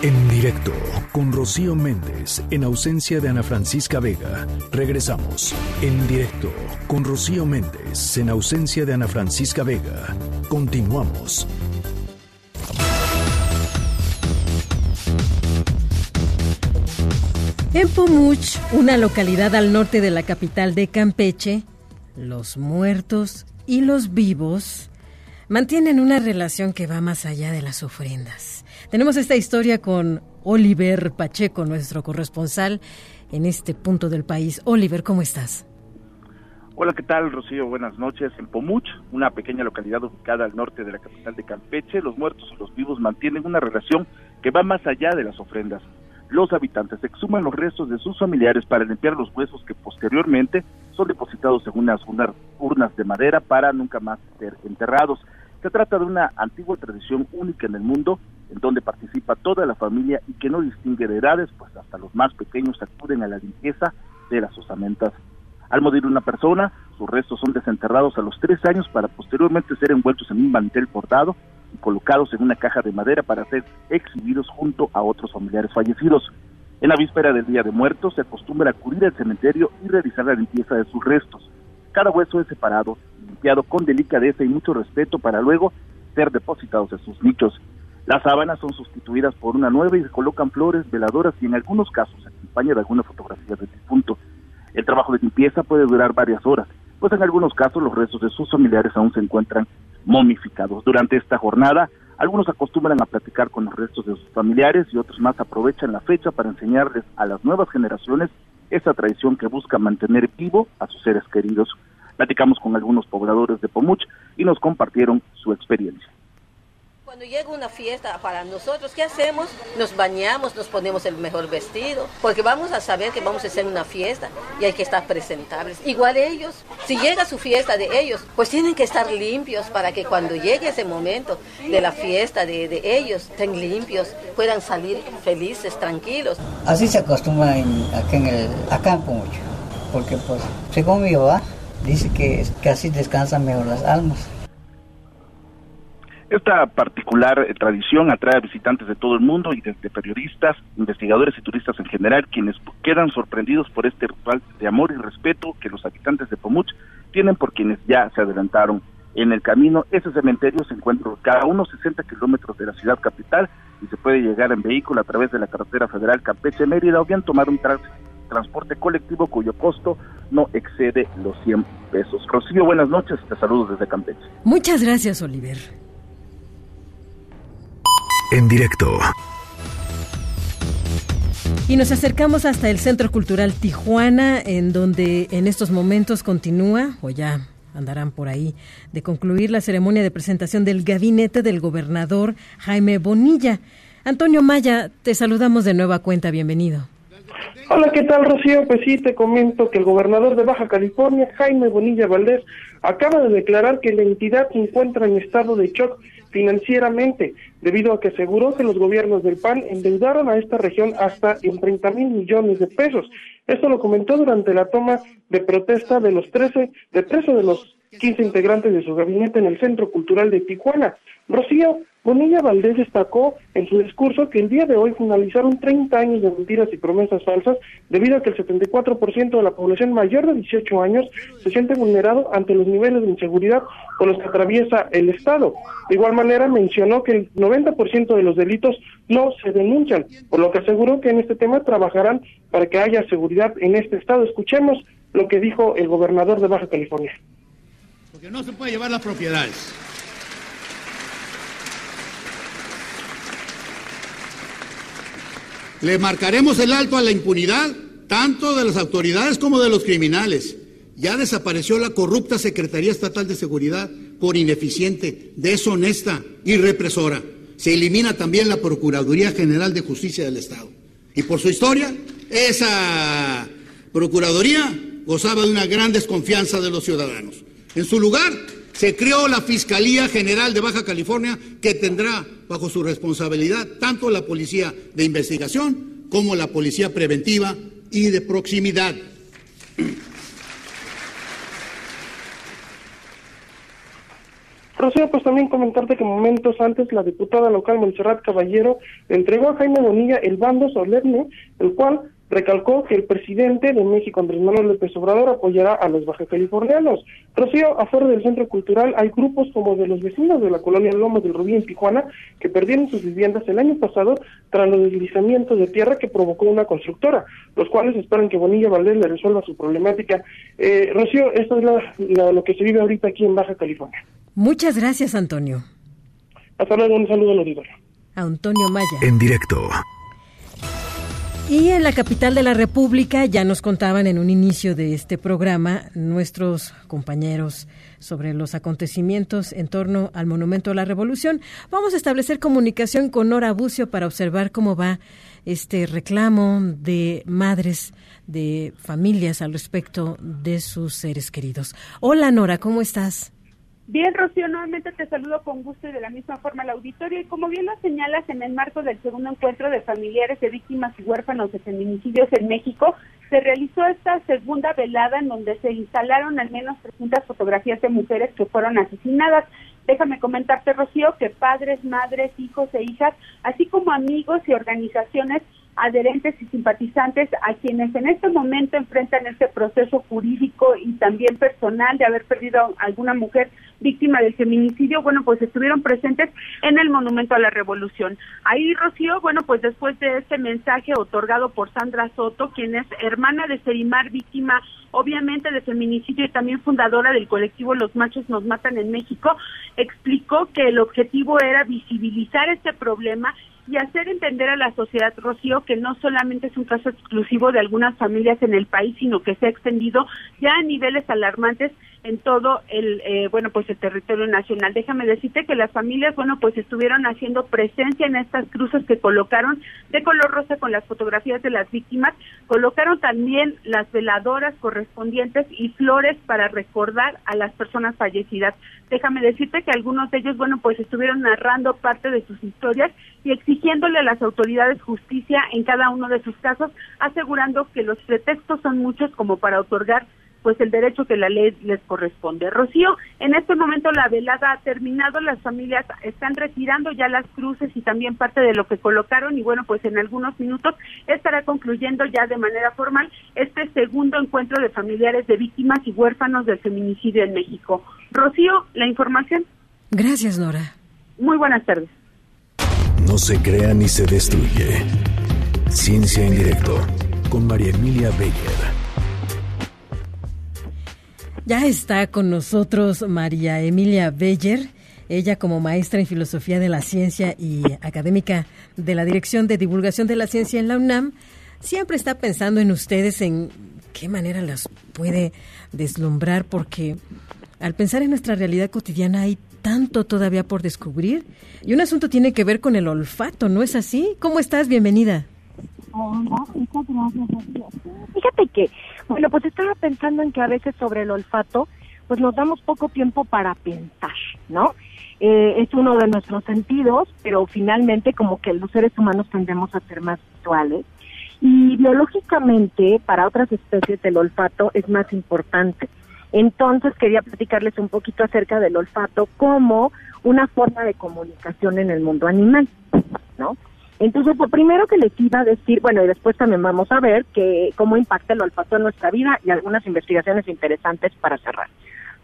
En directo con Rocío Méndez en ausencia de Ana Francisca Vega. Regresamos. En directo con Rocío Méndez en ausencia de Ana Francisca Vega. Continuamos. En Pomuch, una localidad al norte de la capital de Campeche, los muertos y los vivos mantienen una relación que va más allá de las ofrendas. Tenemos esta historia con Oliver Pacheco, nuestro corresponsal en este punto del país. Oliver, ¿cómo estás? Hola, ¿qué tal, Rocío? Buenas noches. En Pomuch, una pequeña localidad ubicada al norte de la capital de Campeche, los muertos y los vivos mantienen una relación que va más allá de las ofrendas los habitantes exhuman los restos de sus familiares para limpiar los huesos que posteriormente son depositados en unas urnas de madera para nunca más ser enterrados. Se trata de una antigua tradición única en el mundo, en donde participa toda la familia y que no distingue de edades, pues hasta los más pequeños acuden a la limpieza de las osamentas. Al morir una persona, sus restos son desenterrados a los tres años para posteriormente ser envueltos en un mantel bordado y colocados en una caja de madera para ser exhibidos junto a otros familiares fallecidos. En la víspera del Día de Muertos se acostumbra acudir al cementerio y realizar la limpieza de sus restos. Cada hueso es separado, limpiado con delicadeza y mucho respeto para luego ser depositados en sus nichos. Las sábanas son sustituidas por una nueva y se colocan flores, veladoras y en algunos casos se acompaña de alguna fotografía del difunto. El trabajo de limpieza puede durar varias horas, pues en algunos casos los restos de sus familiares aún se encuentran momificados. Durante esta jornada, algunos acostumbran a platicar con los restos de sus familiares y otros más aprovechan la fecha para enseñarles a las nuevas generaciones esa tradición que busca mantener vivo a sus seres queridos. Platicamos con algunos pobladores de Pomuch y nos compartieron su experiencia. Cuando llega una fiesta para nosotros, ¿qué hacemos? Nos bañamos, nos ponemos el mejor vestido, porque vamos a saber que vamos a hacer una fiesta y hay que estar presentables. Igual ellos, si llega su fiesta de ellos, pues tienen que estar limpios para que cuando llegue ese momento de la fiesta de, de ellos, estén limpios, puedan salir felices, tranquilos. Así se acostumbra en, en el en mucho, porque pues según mi papá dice que, que así descansan mejor las almas. Esta particular eh, tradición atrae a visitantes de todo el mundo y desde periodistas, investigadores y turistas en general, quienes quedan sorprendidos por este ritual de amor y respeto que los habitantes de Pomuch tienen por quienes ya se adelantaron en el camino. Ese cementerio se encuentra cada unos 60 kilómetros de la ciudad capital y se puede llegar en vehículo a través de la carretera federal Campeche-Mérida o bien tomar un transporte colectivo cuyo costo no excede los 100 pesos. Rocío, buenas noches, te saludo desde Campeche. Muchas gracias, Oliver en directo. Y nos acercamos hasta el Centro Cultural Tijuana, en donde en estos momentos continúa, o ya andarán por ahí, de concluir la ceremonia de presentación del gabinete del gobernador Jaime Bonilla. Antonio Maya, te saludamos de nueva cuenta, bienvenido. Hola, ¿qué tal, Rocío? Pues sí, te comento que el gobernador de Baja California, Jaime Bonilla Valdés, acaba de declarar que la entidad se encuentra en estado de shock financieramente, debido a que aseguró que los gobiernos del PAN endeudaron a esta región hasta en 30 mil millones de pesos. Esto lo comentó durante la toma de protesta de los 13, de 13 de los 15 integrantes de su gabinete en el Centro Cultural de Tijuana. Rocío Bonilla Valdés destacó en su discurso que el día de hoy finalizaron 30 años de mentiras y promesas falsas debido a que el 74% de la población mayor de 18 años se siente vulnerado ante los niveles de inseguridad con los que atraviesa el Estado. De igual manera mencionó que el 90% de los delitos no se denuncian, por lo que aseguró que en este tema trabajarán para que haya seguridad en este Estado. Escuchemos lo que dijo el gobernador de Baja California. Porque no se puede llevar las propiedades Le marcaremos el alto a la impunidad, tanto de las autoridades como de los criminales. Ya desapareció la corrupta Secretaría Estatal de Seguridad por ineficiente, deshonesta y represora. Se elimina también la Procuraduría General de Justicia del Estado. Y por su historia, esa Procuraduría gozaba de una gran desconfianza de los ciudadanos. En su lugar, se creó la Fiscalía General de Baja California que tendrá bajo su responsabilidad tanto la Policía de Investigación como la Policía Preventiva y de Proximidad. Rocío, pues también comentarte que momentos antes la diputada local Montserrat Caballero entregó a Jaime Bonilla el bando solemne, el cual recalcó que el presidente de México, Andrés Manuel López Obrador, apoyará a los baja californianos. Rocío, afuera del centro cultural hay grupos como de los vecinos de la colonia Lomas del Rubí en Tijuana que perdieron sus viviendas el año pasado tras los deslizamientos de tierra que provocó una constructora, los cuales esperan que Bonilla Valdés le resuelva su problemática. Eh, Rocío, esto es lo que se vive ahorita aquí en Baja California. Muchas gracias, Antonio. Hasta luego, un saludo al auditorio. Antonio Maya. En directo. Y en la capital de la República ya nos contaban en un inicio de este programa nuestros compañeros sobre los acontecimientos en torno al Monumento a la Revolución. Vamos a establecer comunicación con Nora Bucio para observar cómo va este reclamo de madres, de familias al respecto de sus seres queridos. Hola Nora, ¿cómo estás? Bien, Rocío, nuevamente te saludo con gusto y de la misma forma al auditorio. Y como bien lo señalas, en el marco del segundo encuentro de familiares de víctimas y huérfanos de feminicidios en México, se realizó esta segunda velada en donde se instalaron al menos 300 fotografías de mujeres que fueron asesinadas. Déjame comentarte, Rocío, que padres, madres, hijos e hijas, así como amigos y organizaciones adherentes y simpatizantes a quienes en este momento enfrentan este proceso jurídico y también personal de haber perdido a alguna mujer víctima del feminicidio, bueno, pues estuvieron presentes en el Monumento a la Revolución. Ahí, Rocío, bueno, pues después de este mensaje otorgado por Sandra Soto, quien es hermana de Serimar, víctima obviamente de feminicidio y también fundadora del colectivo Los Machos Nos Matan en México, explicó que el objetivo era visibilizar este problema y hacer entender a la sociedad, Rocío, que no solamente es un caso exclusivo de algunas familias en el país, sino que se ha extendido ya a niveles alarmantes en todo el eh, bueno pues el territorio nacional. Déjame decirte que las familias bueno pues estuvieron haciendo presencia en estas cruces que colocaron de color rosa con las fotografías de las víctimas, colocaron también las veladoras correspondientes y flores para recordar a las personas fallecidas. Déjame decirte que algunos de ellos bueno pues estuvieron narrando parte de sus historias y exigiéndole a las autoridades justicia en cada uno de sus casos, asegurando que los pretextos son muchos como para otorgar pues el derecho que la ley les corresponde. Rocío, en este momento la velada ha terminado, las familias están retirando ya las cruces y también parte de lo que colocaron y bueno, pues en algunos minutos estará concluyendo ya de manera formal este segundo encuentro de familiares de víctimas y huérfanos del feminicidio en México. Rocío, la información. Gracias, Nora. Muy buenas tardes. No se crea ni se destruye. Ciencia en directo con María Emilia Beyer. Ya está con nosotros María Emilia Beyer. Ella como maestra en filosofía de la ciencia y académica de la Dirección de Divulgación de la Ciencia en la UNAM, siempre está pensando en ustedes en qué manera las puede deslumbrar porque al pensar en nuestra realidad cotidiana hay tanto todavía por descubrir y un asunto tiene que ver con el olfato, ¿no es así? ¿Cómo estás? Bienvenida. Hola, muchas gracias. Fíjate que, bueno, pues estaba pensando en que a veces sobre el olfato, pues nos damos poco tiempo para pensar, ¿no? Eh, es uno de nuestros sentidos, pero finalmente como que los seres humanos tendemos a ser más visuales. Y biológicamente, para otras especies, el olfato es más importante. Entonces quería platicarles un poquito acerca del olfato como una forma de comunicación en el mundo animal, ¿no? Entonces, lo primero que les iba a decir, bueno, y después también vamos a ver que cómo impacta el olfato en nuestra vida y algunas investigaciones interesantes para cerrar.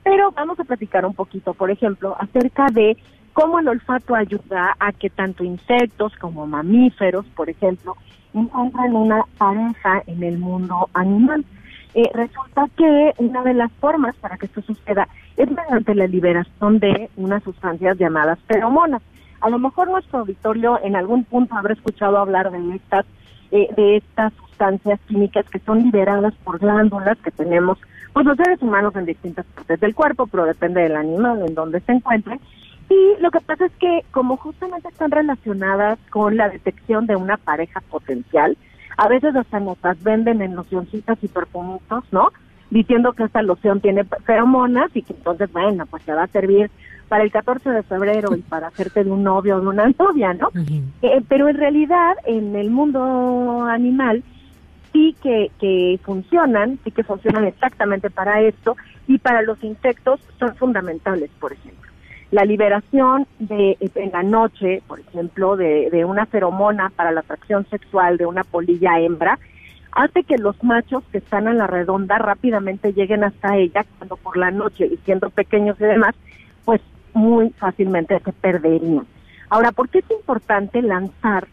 Pero vamos a platicar un poquito, por ejemplo, acerca de cómo el olfato ayuda a que tanto insectos como mamíferos, por ejemplo, encuentren una pareja en el mundo animal. Eh, resulta que una de las formas para que esto suceda es mediante la liberación de unas sustancias llamadas feromonas. A lo mejor nuestro auditorio en algún punto habrá escuchado hablar de estas, eh, de estas sustancias químicas que son liberadas por glándulas que tenemos pues los seres humanos en distintas partes del cuerpo, pero depende del animal en donde se encuentre. Y lo que pasa es que como justamente están relacionadas con la detección de una pareja potencial, a veces hasta nos venden en locioncitas y perfumitos, ¿no? Diciendo que esta loción tiene feromonas y que entonces, bueno, pues te va a servir para el 14 de febrero y para hacerte de un novio o de una novia, ¿no? Eh, pero en realidad, en el mundo animal, sí que, que funcionan, sí que funcionan exactamente para esto y para los insectos son fundamentales, por ejemplo. La liberación de en la noche, por ejemplo, de, de una feromona para la atracción sexual de una polilla hembra, hace que los machos que están en la redonda rápidamente lleguen hasta ella cuando por la noche y siendo pequeños y demás, pues muy fácilmente se perderían. Ahora, ¿por qué es importante lanzar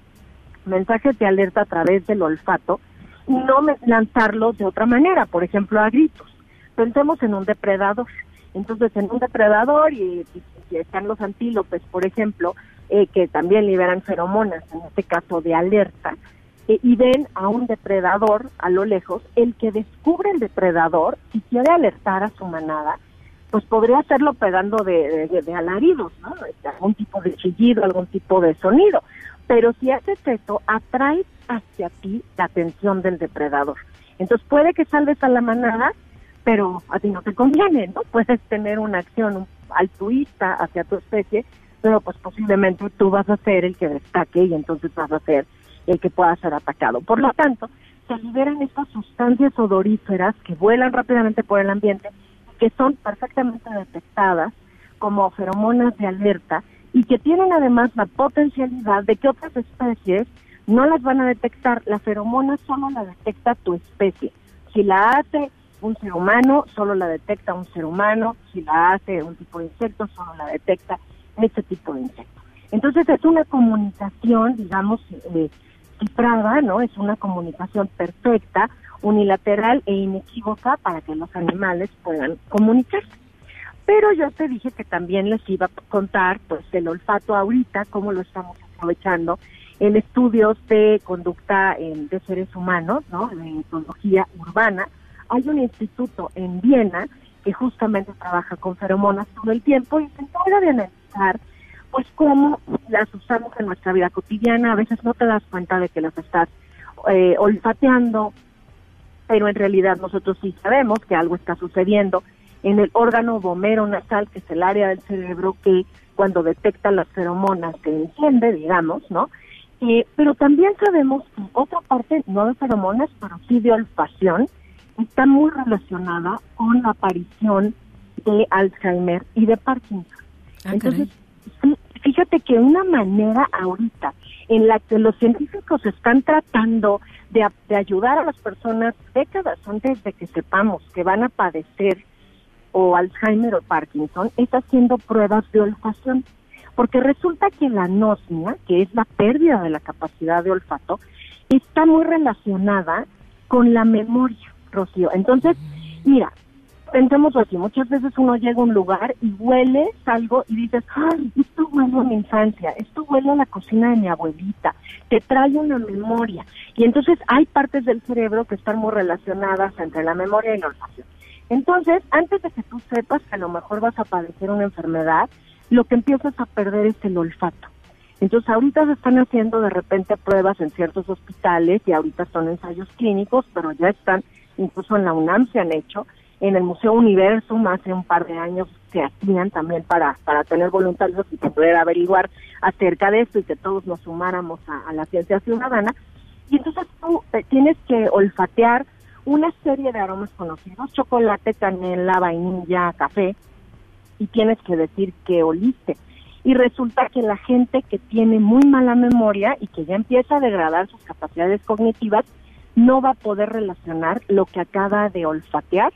mensajes de alerta a través del olfato y no lanzarlos de otra manera, por ejemplo, a gritos? Pensemos en un depredador. Entonces, en un depredador y, están los antílopes, por ejemplo, eh, que también liberan feromonas, en este caso de alerta, eh, y ven a un depredador a lo lejos, el que descubre el depredador, si quiere alertar a su manada, pues podría hacerlo pegando de, de, alaridos, ¿no? Este, algún tipo de chillido, algún tipo de sonido. Pero si haces eso, atrae hacia ti la atención del depredador. Entonces puede que salves a la manada, pero a ti no te conviene, ¿no? Puedes tener una acción altruista hacia tu especie, pero pues posiblemente tú vas a ser el que destaque y entonces vas a ser el que pueda ser atacado. Por lo tanto, se liberan estas sustancias odoríferas que vuelan rápidamente por el ambiente que son perfectamente detectadas como feromonas de alerta y que tienen además la potencialidad de que otras especies no las van a detectar. La feromona solo la detecta tu especie. Si la hace un ser humano, solo la detecta un ser humano. Si la hace un tipo de insecto, solo la detecta ese tipo de insecto. Entonces es una comunicación, digamos, eh, cifrada, ¿no? Es una comunicación perfecta unilateral e inequívoca para que los animales puedan comunicarse. Pero yo te dije que también les iba a contar pues el olfato ahorita, cómo lo estamos aprovechando en estudios de conducta de seres humanos, ¿no? De etología urbana. Hay un instituto en Viena que justamente trabaja con feromonas todo el tiempo y se encarga de analizar pues cómo las usamos en nuestra vida cotidiana. A veces no te das cuenta de que las estás eh, olfateando, pero en realidad nosotros sí sabemos que algo está sucediendo en el órgano bomero nasal, que es el área del cerebro que cuando detecta las feromonas se enciende, digamos, ¿no? Eh, pero también sabemos que otra parte, no de feromonas, pero sí de olfacción, está muy relacionada con la aparición de Alzheimer y de Parkinson. Ah, Entonces, fíjate que una manera ahorita en la que los científicos están tratando de, ayudar a las personas décadas antes de que sepamos que van a padecer o Alzheimer o Parkinson, es haciendo pruebas de olfacción. Porque resulta que la anosmia, que es la pérdida de la capacidad de olfato, está muy relacionada con la memoria, Rocío. Entonces, mira, pensemos así, muchas veces uno llega a un lugar y huele algo y dices, ay, esto huele a mi infancia, esto huele a la cocina de mi abuelita, te trae una memoria. Y entonces hay partes del cerebro que están muy relacionadas entre la memoria y la olfacción. Entonces, antes de que tú sepas que a lo mejor vas a padecer una enfermedad, lo que empiezas a perder es el olfato. Entonces, ahorita se están haciendo de repente pruebas en ciertos hospitales y ahorita son ensayos clínicos, pero ya están, incluso en la UNAM se han hecho, en el Museo Universo hace un par de años se hacían también para, para tener voluntarios y poder averiguar acerca de esto y que todos nos sumáramos a, la ciencia ciudadana. Y entonces tú tienes que olfatear una serie de aromas conocidos, chocolate, canela, vainilla, café, y tienes que decir que oliste. Y resulta que la gente que tiene muy mala memoria y que ya empieza a degradar sus capacidades cognitivas, no va a poder relacionar lo que acaba de olfatear,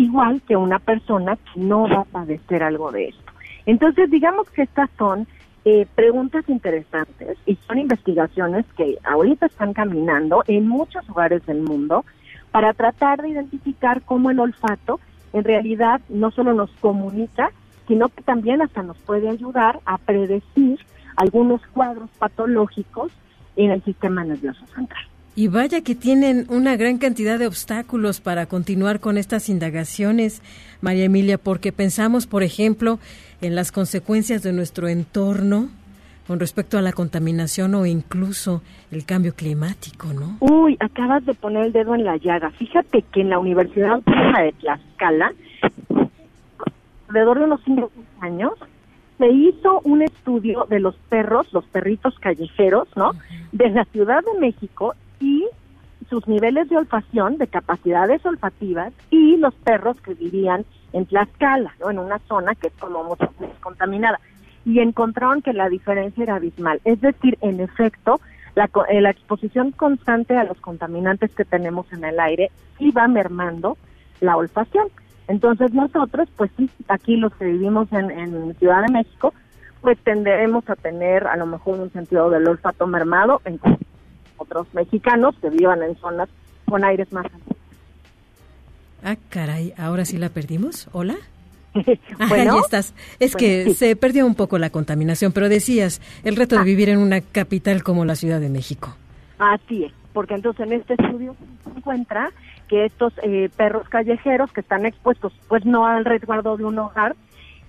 igual que una persona que no va a padecer algo de esto. Entonces, digamos que estas son eh, preguntas interesantes y son investigaciones que ahorita están caminando en muchos lugares del mundo para tratar de identificar cómo el olfato en realidad no solo nos comunica, sino que también hasta nos puede ayudar a predecir algunos cuadros patológicos en el sistema nervioso central. Y vaya que tienen una gran cantidad de obstáculos para continuar con estas indagaciones, María Emilia, porque pensamos, por ejemplo, en las consecuencias de nuestro entorno con respecto a la contaminación o incluso el cambio climático, ¿no? Uy, acabas de poner el dedo en la llaga. Fíjate que en la Universidad Autónoma de Tlaxcala, alrededor de unos cinco años, se hizo un estudio de los perros, los perritos callejeros, ¿no? De la Ciudad de México y sus niveles de olfacción, de capacidades olfativas y los perros que vivían en Tlaxcala, ¿no? En una zona que es como mucho más contaminada y encontraron que la diferencia era abismal. Es decir, en efecto, la, eh, la exposición constante a los contaminantes que tenemos en el aire iba mermando la olfacción. Entonces nosotros, pues sí, aquí los que vivimos en, en Ciudad de México, pues tenderemos a tener a lo mejor un sentido del olfato mermado en otros mexicanos que vivan en zonas con aires más altos. Ah, caray, ahora sí la perdimos. ¿Hola? bueno, ahí estás. Es que se perdió un poco la contaminación, pero decías, el reto de ah. vivir en una capital como la Ciudad de México. Así es, porque entonces en este estudio se encuentra que estos eh, perros callejeros que están expuestos, pues no al resguardo de un hogar,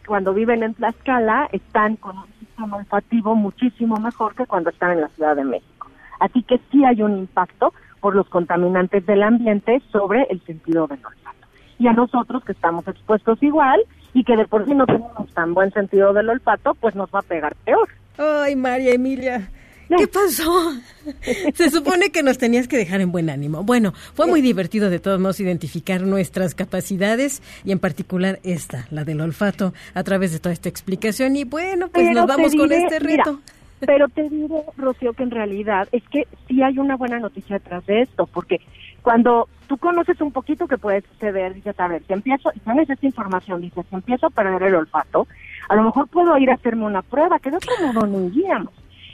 cuando viven en Tlaxcala, están con un sistema olfativo muchísimo mejor que cuando están en la Ciudad de México. Así que sí hay un impacto por los contaminantes del ambiente sobre el sentido del olfato y a nosotros que estamos expuestos igual y que de por sí no tenemos tan buen sentido del olfato, pues nos va a pegar peor. Ay, María Emilia. ¿Qué pasó? Se supone que nos tenías que dejar en buen ánimo. Bueno, fue muy divertido de todos modos identificar nuestras capacidades y en particular esta, la del olfato, a través de toda esta explicación. Y bueno, pues nos vamos con este reto. Pero te digo, Rocío, que en realidad es que sí hay una buena noticia detrás de esto, porque cuando tú conoces un poquito que puede suceder, dices, a ver, si empiezo, y tienes esta información, dices, si empiezo a perder el olfato, a lo mejor puedo ir a hacerme una prueba, que de otro modo no iríamos.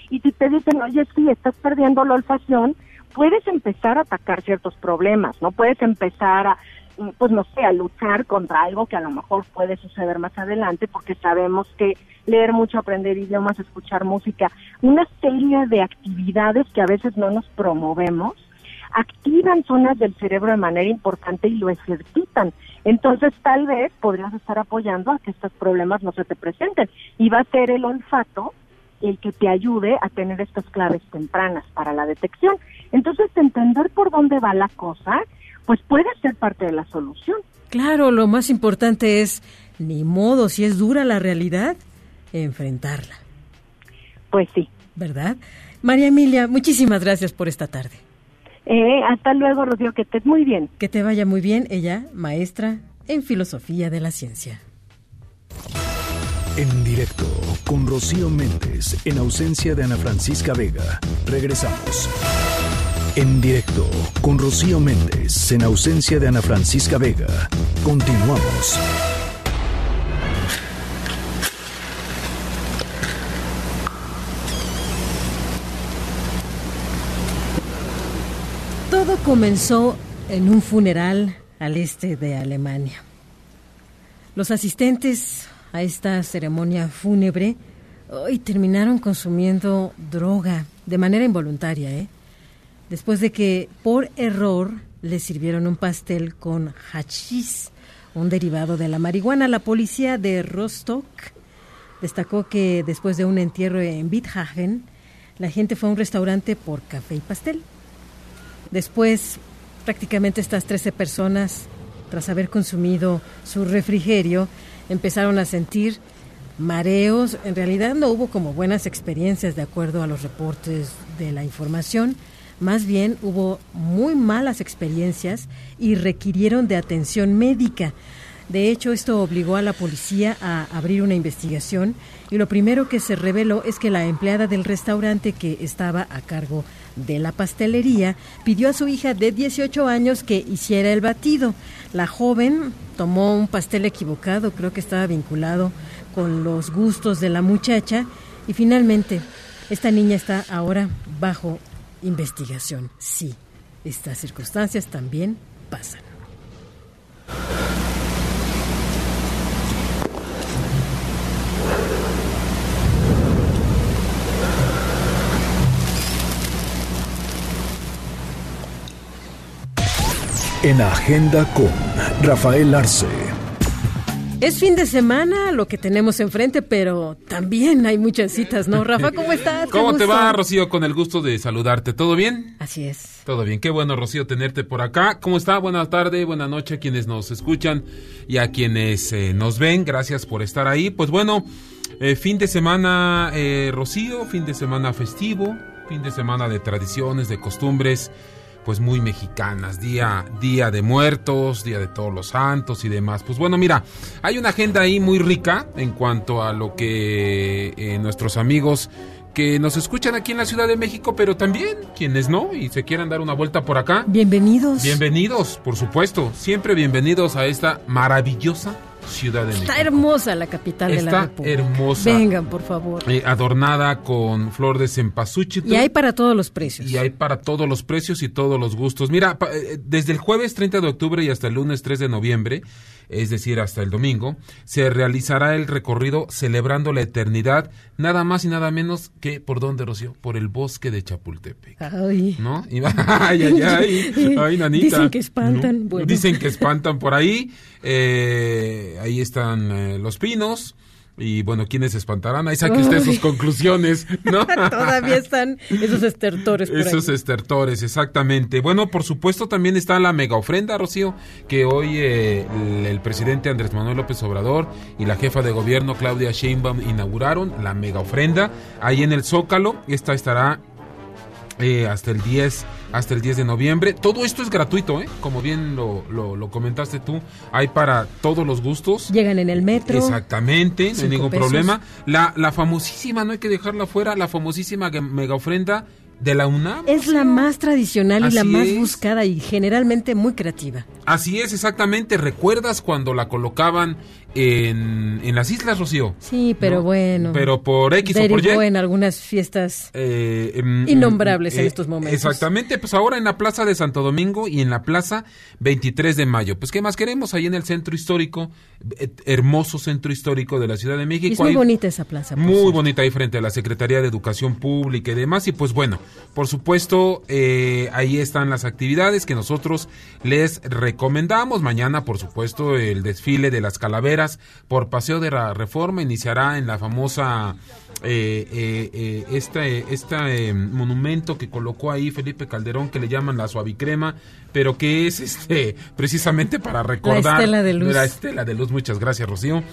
Y si te dicen, oye, sí, estás perdiendo la olfacción, puedes empezar a atacar ciertos problemas, ¿no? Puedes empezar a, pues no sé, a luchar contra algo que a lo mejor puede suceder más adelante, porque sabemos que leer mucho, aprender idiomas, escuchar música, una serie de actividades que a veces no nos promovemos, activan zonas del cerebro de manera importante y lo ejercitan. Entonces, tal vez podrías estar apoyando a que estos problemas no se te presenten. Y va a ser el olfato el que te ayude a tener estas claves tempranas para la detección. Entonces, entender por dónde va la cosa, pues puede ser parte de la solución. Claro, lo más importante es, ni modo, si es dura la realidad, enfrentarla. Pues sí. ¿Verdad? María Emilia, muchísimas gracias por esta tarde. Eh, hasta luego, Rocío, que estés muy bien. Que te vaya muy bien, ella, maestra en filosofía de la ciencia. En directo con Rocío Méndez, en ausencia de Ana Francisca Vega. Regresamos. En directo con Rocío Méndez, en ausencia de Ana Francisca Vega. Continuamos. Todo comenzó en un funeral al este de Alemania. Los asistentes a esta ceremonia fúnebre hoy terminaron consumiendo droga de manera involuntaria, ¿eh? Después de que por error les sirvieron un pastel con hachís, un derivado de la marihuana. La policía de Rostock destacó que después de un entierro en Witthagen, la gente fue a un restaurante por café y pastel. Después, prácticamente estas 13 personas, tras haber consumido su refrigerio, empezaron a sentir mareos. En realidad no hubo como buenas experiencias de acuerdo a los reportes de la información. Más bien hubo muy malas experiencias y requirieron de atención médica. De hecho, esto obligó a la policía a abrir una investigación y lo primero que se reveló es que la empleada del restaurante que estaba a cargo de la pastelería pidió a su hija de 18 años que hiciera el batido. La joven tomó un pastel equivocado, creo que estaba vinculado con los gustos de la muchacha y finalmente esta niña está ahora bajo investigación. Sí, estas circunstancias también pasan. En Agenda con Rafael Arce. Es fin de semana lo que tenemos enfrente, pero también hay muchas citas, ¿no? Rafa, ¿cómo estás? ¿Cómo te va, Rocío? Con el gusto de saludarte. ¿Todo bien? Así es. Todo bien. Qué bueno, Rocío, tenerte por acá. ¿Cómo está? Buenas tardes, buenas noches a quienes nos escuchan y a quienes eh, nos ven. Gracias por estar ahí. Pues bueno, eh, fin de semana, eh, Rocío, fin de semana festivo, fin de semana de tradiciones, de costumbres pues muy mexicanas, día, día de muertos, día de todos los santos y demás. Pues bueno, mira, hay una agenda ahí muy rica en cuanto a lo que eh, nuestros amigos que nos escuchan aquí en la Ciudad de México, pero también quienes no y se quieran dar una vuelta por acá. Bienvenidos. Bienvenidos, por supuesto, siempre bienvenidos a esta maravillosa Ciudad de México. Está hermosa la capital de la República. hermosa. Vengan, por favor. Eh, adornada con flor de cempasúchil. Y hay para todos los precios. Y hay para todos los precios y todos los gustos. Mira, pa- eh, desde el jueves 30 de octubre y hasta el lunes 3 de noviembre, es decir, hasta el domingo, se realizará el recorrido celebrando la eternidad, nada más y nada menos que, ¿por dónde, Rocío? Por el bosque de Chapultepec. Ay. ¿No? Y va- ay, ay, ay, ay, nanita. Dicen que espantan. ¿No? Bueno. Dicen que espantan por ahí. Eh, ahí están eh, los pinos. Y bueno, ¿quiénes espantarán? Ahí saque usted sus conclusiones, ¿no? Todavía están esos estertores por Esos ahí. estertores, exactamente. Bueno, por supuesto también está la mega ofrenda, Rocío, que hoy eh, el, el presidente Andrés Manuel López Obrador y la jefa de gobierno Claudia Sheinbaum inauguraron la mega ofrenda ahí en el Zócalo. Esta estará eh, hasta el 10 hasta el 10 de noviembre. Todo esto es gratuito, ¿eh? Como bien lo, lo, lo comentaste tú, hay para todos los gustos. Llegan en el metro. Exactamente, no hay Cinco ningún pesos. problema. La, la famosísima, no hay que dejarla fuera, la famosísima mega ofrenda de la UNAM. Es la más tradicional y la más es. buscada y generalmente muy creativa. Así es, exactamente. ¿Recuerdas cuando la colocaban en, en las islas, Rocío? Sí, pero bueno. Pero por X o por Y. en algunas fiestas Eh, em, Innombrables en eh, estos momentos. Exactamente, pues ahora en la Plaza de Santo Domingo y en la Plaza 23 de Mayo. Pues, ¿qué más queremos? Ahí en el centro histórico, eh, hermoso centro histórico de la Ciudad de Y México. es muy Ahí- bonita esa plaza. muy cierto. bonita ahí frente a la Secretaría de Educación Pública y demás. Y pues bueno, por supuesto, eh, ahí están las actividades que nosotros les recomendamos. Mañana, por supuesto, el desfile de las calaveras por Paseo de la Reforma iniciará en la famosa... Eh, eh, eh, este este monumento que colocó ahí Felipe Calderón que le llaman la suavicrema pero que es este precisamente para recordar estela de luz. la estela de luz muchas gracias Rocío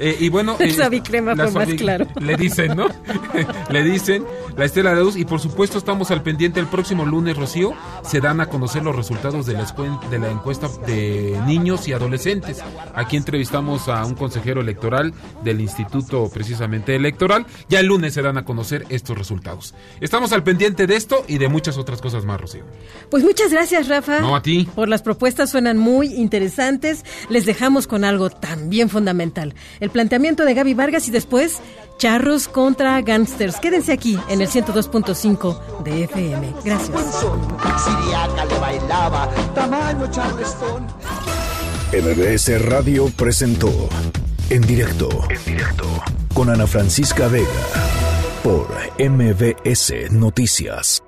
y bueno suavicrema la fue más claro. le dicen, ¿no? le dicen la estela de luz y por supuesto estamos al pendiente el próximo lunes, Rocío, se dan a conocer los resultados de la, de la encuesta de niños y adolescentes. Aquí entrevistamos a un consejero electoral del Instituto precisamente electoral. Ya el lunes se dan a conocer estos resultados. Estamos al pendiente de esto y de muchas otras cosas más, Rocío. Pues muchas gracias, Rafa. No, a ti. Por las propuestas suenan muy interesantes. Les dejamos con algo también fundamental. El planteamiento de Gaby Vargas y después charros contra gangsters. Quédense aquí en el 102.5 de FM. Gracias. MBS Radio presentó En directo, en directo, con Ana Francisca Vega, por MBS Noticias.